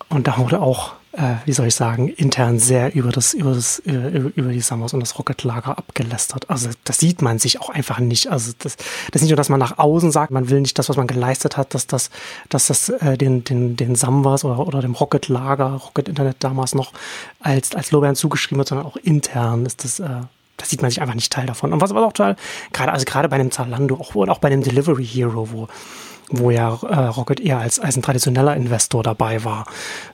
A: Und da wurde auch äh, wie soll ich sagen, intern sehr über das, über das, äh, über, die Summers und das Rocket-Lager abgelästert. Also das sieht man sich auch einfach nicht. Also das, das ist nicht nur, dass man nach außen sagt, man will nicht das, was man geleistet hat, dass das, dass das äh, den, den, den Samwas oder, oder dem Rocket-Lager, Rocket-Internet damals noch als, als Lorbeeren zugeschrieben wird, sondern auch intern ist das, äh, das sieht man sich einfach nicht Teil davon. Und was aber auch total, gerade, also gerade bei einem Zalando, auch, und auch bei einem Delivery Hero, wo, wo ja äh, Rocket eher als, als ein traditioneller Investor dabei war.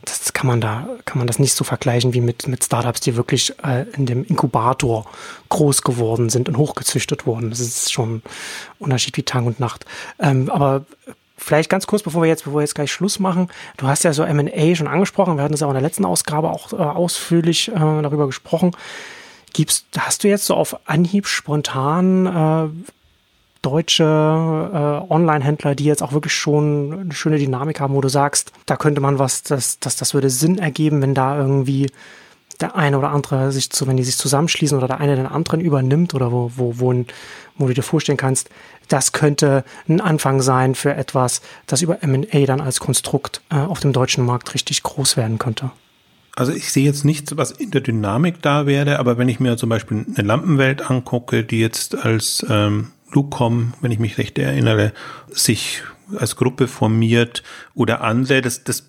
A: Das kann man da, kann man das nicht so vergleichen wie mit, mit Startups, die wirklich äh, in dem Inkubator groß geworden sind und hochgezüchtet wurden. Das ist schon ein Unterschied wie Tag und Nacht. Ähm, aber vielleicht ganz kurz, bevor wir jetzt, bevor wir jetzt gleich Schluss machen. Du hast ja so M&A schon angesprochen. Wir hatten es auch in der letzten Ausgabe auch äh, ausführlich äh, darüber gesprochen. Gibst, hast du jetzt so auf Anhieb spontan äh, deutsche äh, Online-Händler, die jetzt auch wirklich schon eine schöne Dynamik haben, wo du sagst, da könnte man was, das, das, das würde Sinn ergeben, wenn da irgendwie der eine oder andere sich zu, wenn die sich zusammenschließen oder der eine den anderen übernimmt oder wo, wo, wo, wo du dir vorstellen kannst, das könnte ein Anfang sein für etwas, das über M&A dann als Konstrukt äh, auf dem deutschen Markt richtig groß werden könnte.
B: Also ich sehe jetzt nichts, was in der Dynamik da wäre, aber wenn ich mir zum Beispiel eine Lampenwelt angucke, die jetzt als ähm, Lucom, wenn ich mich recht erinnere, sich als Gruppe formiert oder andere. Das, das,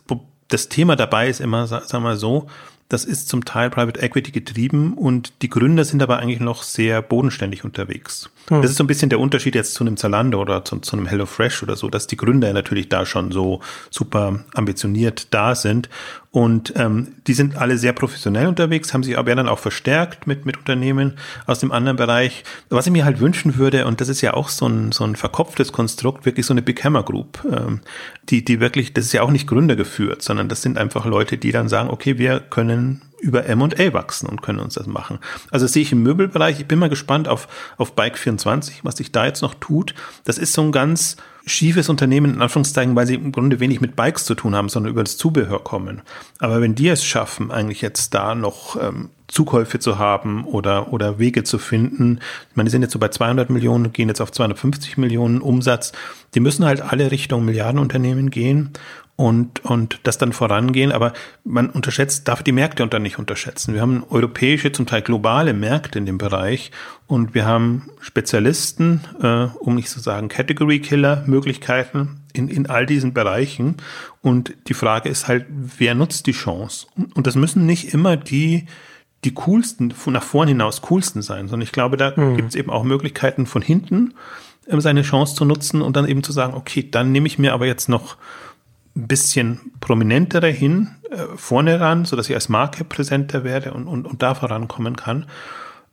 B: das Thema dabei ist immer, sagen wir mal so, das ist zum Teil Private Equity getrieben und die Gründer sind aber eigentlich noch sehr bodenständig unterwegs. Hm. Das ist so ein bisschen der Unterschied jetzt zu einem Zalando oder zu, zu einem HelloFresh oder so, dass die Gründer natürlich da schon so super ambitioniert da sind und ähm, die sind alle sehr professionell unterwegs, haben sich aber dann auch verstärkt mit, mit Unternehmen aus dem anderen Bereich. Was ich mir halt wünschen würde, und das ist ja auch so ein, so ein verkopftes Konstrukt, wirklich so eine Big Hammer Group, ähm, die, die wirklich, das ist ja auch nicht Gründer geführt, sondern das sind einfach Leute, die dann sagen, okay, wir können über M&A wachsen und können uns das machen. Also das sehe ich im Möbelbereich. Ich bin mal gespannt auf, auf Bike24, was sich da jetzt noch tut. Das ist so ein ganz schiefes Unternehmen, in Anführungszeichen, weil sie im Grunde wenig mit Bikes zu tun haben, sondern über das Zubehör kommen. Aber wenn die es schaffen, eigentlich jetzt da noch ähm, Zukäufe zu haben oder, oder Wege zu finden, ich meine, die sind jetzt so bei 200 Millionen, gehen jetzt auf 250 Millionen Umsatz, die müssen halt alle Richtung Milliardenunternehmen gehen und, und das dann vorangehen. Aber man unterschätzt, darf die Märkte unter nicht unterschätzen. Wir haben europäische, zum Teil globale Märkte in dem Bereich und wir haben Spezialisten, äh, um nicht zu sagen Category Killer Möglichkeiten in, in all diesen Bereichen. Und die Frage ist halt, wer nutzt die Chance? Und das müssen nicht immer die, die coolsten, nach vorn hinaus coolsten sein, sondern ich glaube, da mhm. gibt es eben auch Möglichkeiten von hinten, ähm, seine Chance zu nutzen und dann eben zu sagen, okay, dann nehme ich mir aber jetzt noch ein bisschen prominentere hin, äh, vorne ran, so dass ich als Marke präsenter werde und, und, und da vorankommen kann.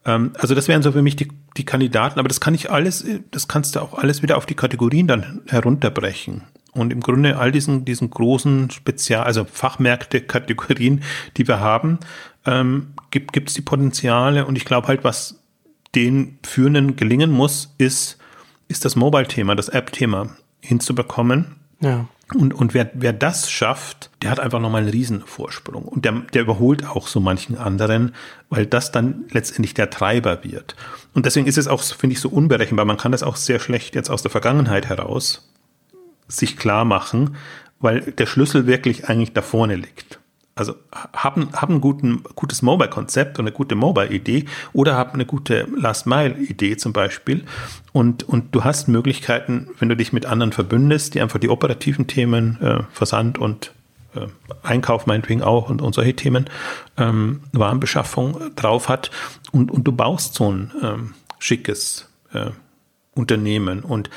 B: Ähm, also das wären so für mich die, die Kandidaten, aber das kann ich alles, das kannst du auch alles wieder auf die Kategorien dann herunterbrechen. Und im Grunde all diesen, diesen großen Spezial, also Fachmärkte, Kategorien, die wir haben, ähm, gibt es die Potenziale. Und ich glaube halt, was den Führenden gelingen muss, ist, ist das Mobile-Thema, das App-Thema hinzubekommen. Ja. Und, und wer, wer das schafft, der hat einfach nochmal einen Riesenvorsprung. Und der, der überholt auch so manchen anderen, weil das dann letztendlich der Treiber wird. Und deswegen ist es auch, finde ich, so unberechenbar. Man kann das auch sehr schlecht jetzt aus der Vergangenheit heraus sich klar machen, weil der Schlüssel wirklich eigentlich da vorne liegt. Also haben, haben ein guten, gutes Mobile-Konzept und eine gute Mobile-Idee oder haben eine gute Last-Mile-Idee zum Beispiel. Und, und du hast Möglichkeiten, wenn du dich mit anderen verbündest, die einfach die operativen Themen, äh, Versand und äh, Einkauf meinetwegen auch und, und solche Themen, ähm, Warenbeschaffung drauf hat und, und du baust so ein ähm, schickes äh, Unternehmen und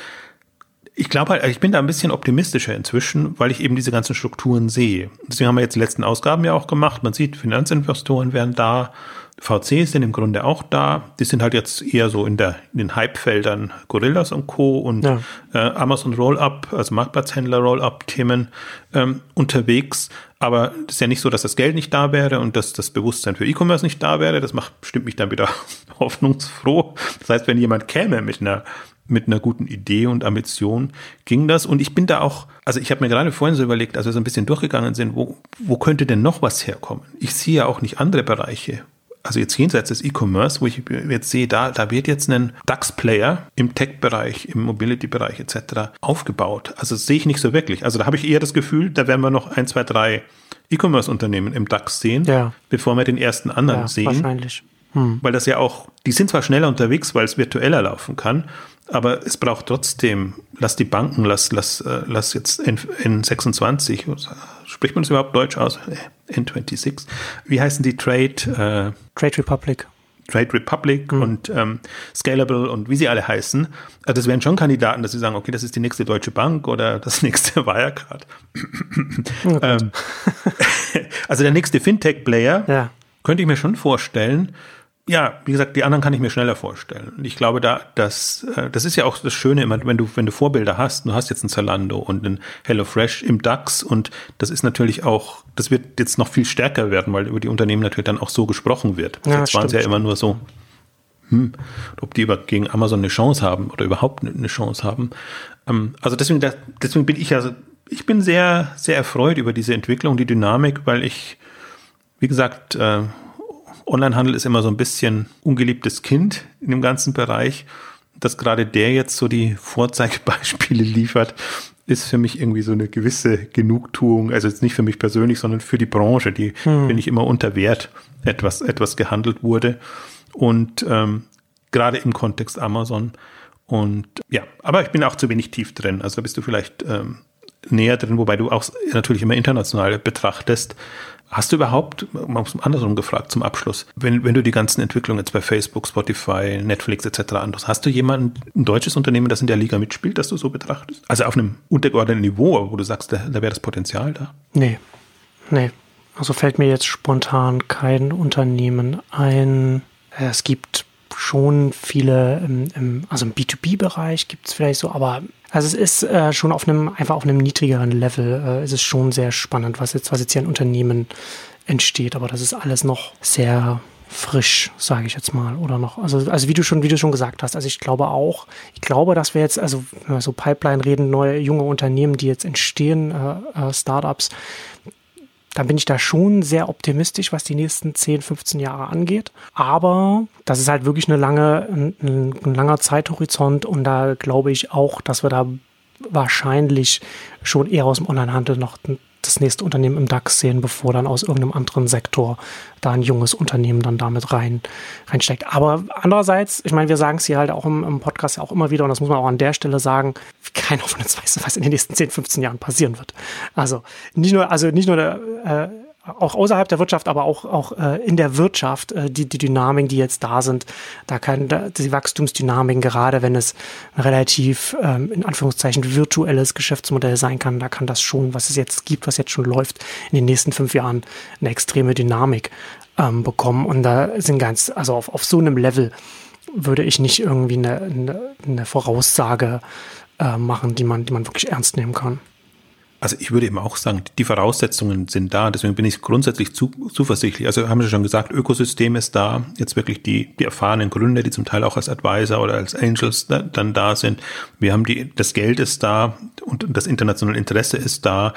B: ich glaube halt, ich bin da ein bisschen optimistischer inzwischen, weil ich eben diese ganzen Strukturen sehe. Deswegen haben wir jetzt die letzten Ausgaben ja auch gemacht. Man sieht, Finanzinvestoren werden da, VCs sind im Grunde auch da. Die sind halt jetzt eher so in, der, in den Hypefeldern Gorillas und Co. und ja. äh, Amazon Rollup, also Marktplatzhändler Rollup-Themen ähm, unterwegs. Aber es ist ja nicht so, dass das Geld nicht da wäre und dass das Bewusstsein für E-Commerce nicht da wäre. Das macht, stimmt mich dann wieder hoffnungsfroh. Das heißt, wenn jemand käme mit einer mit einer guten Idee und Ambition ging das. Und ich bin da auch, also ich habe mir gerade vorhin so überlegt, als wir so ein bisschen durchgegangen sind, wo, wo könnte denn noch was herkommen? Ich sehe ja auch nicht andere Bereiche, also jetzt jenseits des E-Commerce, wo ich jetzt sehe, da, da wird jetzt ein DAX-Player im Tech-Bereich, im Mobility-Bereich etc. aufgebaut. Also das sehe ich nicht so wirklich. Also da habe ich eher das Gefühl, da werden wir noch ein, zwei, drei E-Commerce-Unternehmen im DAX sehen, ja. bevor wir den ersten anderen ja, sehen.
A: Wahrscheinlich.
B: Hm. Weil das ja auch, die sind zwar schneller unterwegs, weil es virtueller laufen kann, aber es braucht trotzdem, lass die Banken, lass, lass, äh, lass jetzt N, N26, spricht man das überhaupt Deutsch aus? N26. Wie heißen die Trade?
A: Äh, Trade Republic.
B: Trade Republic mhm. und ähm, Scalable und wie sie alle heißen. Also das wären schon Kandidaten, dass sie sagen, okay, das ist die nächste Deutsche Bank oder das nächste Wirecard. Oh ähm, also der nächste Fintech-Player ja. könnte ich mir schon vorstellen, ja, wie gesagt, die anderen kann ich mir schneller vorstellen. Und ich glaube, da, das, äh, das ist ja auch das Schöne immer, wenn du, wenn du Vorbilder hast, du hast jetzt ein Zalando und ein HelloFresh im DAX und das ist natürlich auch, das wird jetzt noch viel stärker werden, weil über die Unternehmen natürlich dann auch so gesprochen wird. Ja, jetzt waren es ja immer nur so, hm, ob die über, gegen Amazon eine Chance haben oder überhaupt eine Chance haben. Ähm, also deswegen, deswegen bin ich ja, ich bin sehr, sehr erfreut über diese Entwicklung, die Dynamik, weil ich, wie gesagt, äh, Onlinehandel ist immer so ein bisschen ungeliebtes Kind in dem ganzen Bereich. Dass gerade der jetzt so die Vorzeigebeispiele liefert, ist für mich irgendwie so eine gewisse Genugtuung. Also jetzt nicht für mich persönlich, sondern für die Branche, die, hm. finde ich, immer unter Wert etwas, etwas gehandelt wurde. Und ähm, gerade im Kontext Amazon. Und ja, aber ich bin auch zu wenig tief drin. Also bist du vielleicht ähm, näher drin, wobei du auch natürlich immer international betrachtest. Hast du überhaupt, mal andersrum gefragt zum Abschluss, wenn, wenn du die ganzen Entwicklungen jetzt bei Facebook, Spotify, Netflix etc. anschaust, hast du jemanden, ein deutsches Unternehmen, das in der Liga mitspielt, das du so betrachtest? Also auf einem untergeordneten Niveau, wo du sagst, da, da wäre das Potenzial da?
A: Nee, nee. Also fällt mir jetzt spontan kein Unternehmen ein. Es gibt schon viele, im, im, also im B2B-Bereich gibt es vielleicht so, aber also es ist äh, schon auf einem, einfach auf einem niedrigeren Level, äh, ist es schon sehr spannend, was jetzt, was jetzt hier in Unternehmen entsteht. Aber das ist alles noch sehr frisch, sage ich jetzt mal, oder noch. Also, also wie du schon, wie du schon gesagt hast, also ich glaube auch, ich glaube, dass wir jetzt, also so Pipeline reden, neue junge Unternehmen, die jetzt entstehen, äh, äh, Startups, dann bin ich da schon sehr optimistisch, was die nächsten 10, 15 Jahre angeht. Aber das ist halt wirklich eine lange, ein, ein langer Zeithorizont und da glaube ich auch, dass wir da wahrscheinlich schon eher aus dem Onlinehandel noch das nächste Unternehmen im DAX sehen, bevor dann aus irgendeinem anderen Sektor da ein junges Unternehmen dann damit rein, reinsteckt. Aber andererseits, ich meine, wir sagen es hier halt auch im, im Podcast ja auch immer wieder und das muss man auch an der Stelle sagen, keiner von uns weiß, was in den nächsten 10, 15 Jahren passieren wird. Also nicht nur, also nicht nur der, äh, auch außerhalb der Wirtschaft, aber auch, auch äh, in der Wirtschaft, äh, die, die Dynamiken, die jetzt da sind, da kann da, die Wachstumsdynamiken, gerade wenn es relativ, ähm, in Anführungszeichen, virtuelles Geschäftsmodell sein kann, da kann das schon, was es jetzt gibt, was jetzt schon läuft, in den nächsten fünf Jahren eine extreme Dynamik ähm, bekommen. Und da sind ganz, also auf, auf so einem Level würde ich nicht irgendwie eine, eine, eine Voraussage äh, machen, die man, die man wirklich ernst nehmen kann.
B: Also ich würde eben auch sagen, die Voraussetzungen sind da, deswegen bin ich grundsätzlich zu, zuversichtlich. Also haben Sie schon gesagt, Ökosystem ist da, jetzt wirklich die, die erfahrenen Gründer, die zum Teil auch als Advisor oder als Angels da, dann da sind. Wir haben die, das Geld ist da und das internationale Interesse ist da.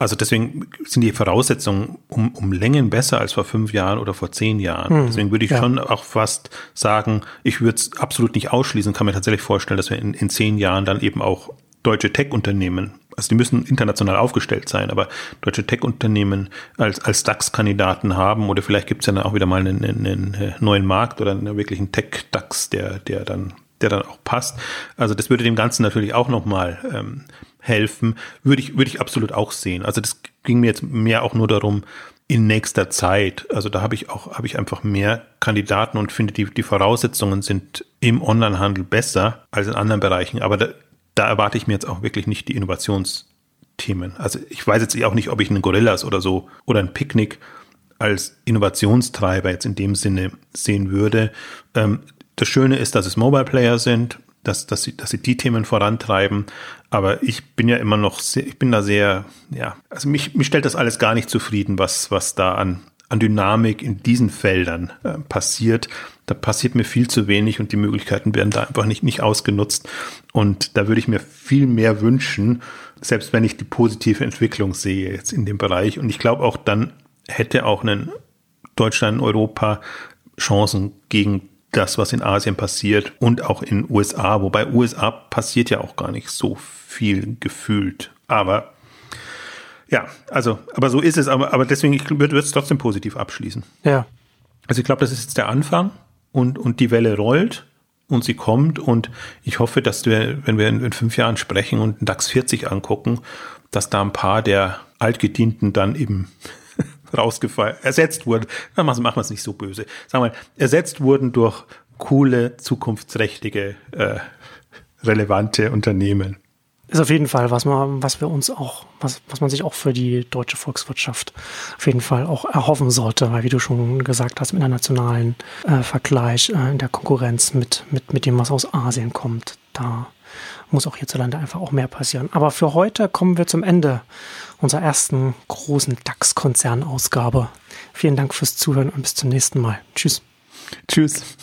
B: Also deswegen sind die Voraussetzungen um, um Längen besser als vor fünf Jahren oder vor zehn Jahren. Hm, deswegen würde ich ja. schon auch fast sagen, ich würde es absolut nicht ausschließen, kann mir tatsächlich vorstellen, dass wir in, in zehn Jahren dann eben auch deutsche Tech-Unternehmen also die müssen international aufgestellt sein, aber deutsche Tech-Unternehmen als, als DAX-Kandidaten haben oder vielleicht gibt es ja dann auch wieder mal einen, einen, einen neuen Markt oder einen wirklichen Tech-DAX, der, der dann der dann auch passt. Also das würde dem Ganzen natürlich auch nochmal ähm, helfen. Würde ich, würde ich absolut auch sehen. Also das ging mir jetzt mehr auch nur darum, in nächster Zeit. Also da habe ich auch, habe ich einfach mehr Kandidaten und finde, die, die Voraussetzungen sind im Onlinehandel besser als in anderen Bereichen. Aber da, da erwarte ich mir jetzt auch wirklich nicht die Innovationsthemen. Also ich weiß jetzt auch nicht, ob ich einen Gorillas oder so oder ein Picknick als Innovationstreiber jetzt in dem Sinne sehen würde. Ähm, das Schöne ist, dass es Mobile Player sind, dass, dass, sie, dass sie die Themen vorantreiben. Aber ich bin ja immer noch sehr, ich bin da sehr, ja, also mich, mich stellt das alles gar nicht zufrieden, was, was da an, an Dynamik in diesen Feldern äh, passiert. Da passiert mir viel zu wenig und die Möglichkeiten werden da einfach nicht, nicht ausgenutzt. Und da würde ich mir viel mehr wünschen, selbst wenn ich die positive Entwicklung sehe jetzt in dem Bereich. Und ich glaube auch dann hätte auch ein Deutschland, Europa Chancen gegen das, was in Asien passiert und auch in USA, wobei USA passiert ja auch gar nicht so viel gefühlt. Aber ja, also, aber so ist es, aber, aber deswegen, ich würde es trotzdem positiv abschließen.
A: Ja.
B: Also ich glaube, das ist jetzt der Anfang und, und die Welle rollt und sie kommt. Und ich hoffe, dass wir, wenn wir in, in fünf Jahren sprechen und DAX 40 angucken, dass da ein paar der Altgedienten dann eben rausgefallen, ersetzt wurden, dann machen wir es nicht so böse, sagen wir, ersetzt wurden durch coole, zukunftsträchtige, äh, relevante Unternehmen.
A: Ist auf jeden Fall, was man, was wir uns auch, was, was man sich auch für die deutsche Volkswirtschaft auf jeden Fall auch erhoffen sollte, weil wie du schon gesagt hast, im internationalen äh, Vergleich, äh, in der Konkurrenz mit, mit, mit dem, was aus Asien kommt, da muss auch hierzulande einfach auch mehr passieren. Aber für heute kommen wir zum Ende unserer ersten großen DAX-Konzernausgabe. Vielen Dank fürs Zuhören und bis zum nächsten Mal. Tschüss.
B: Tschüss.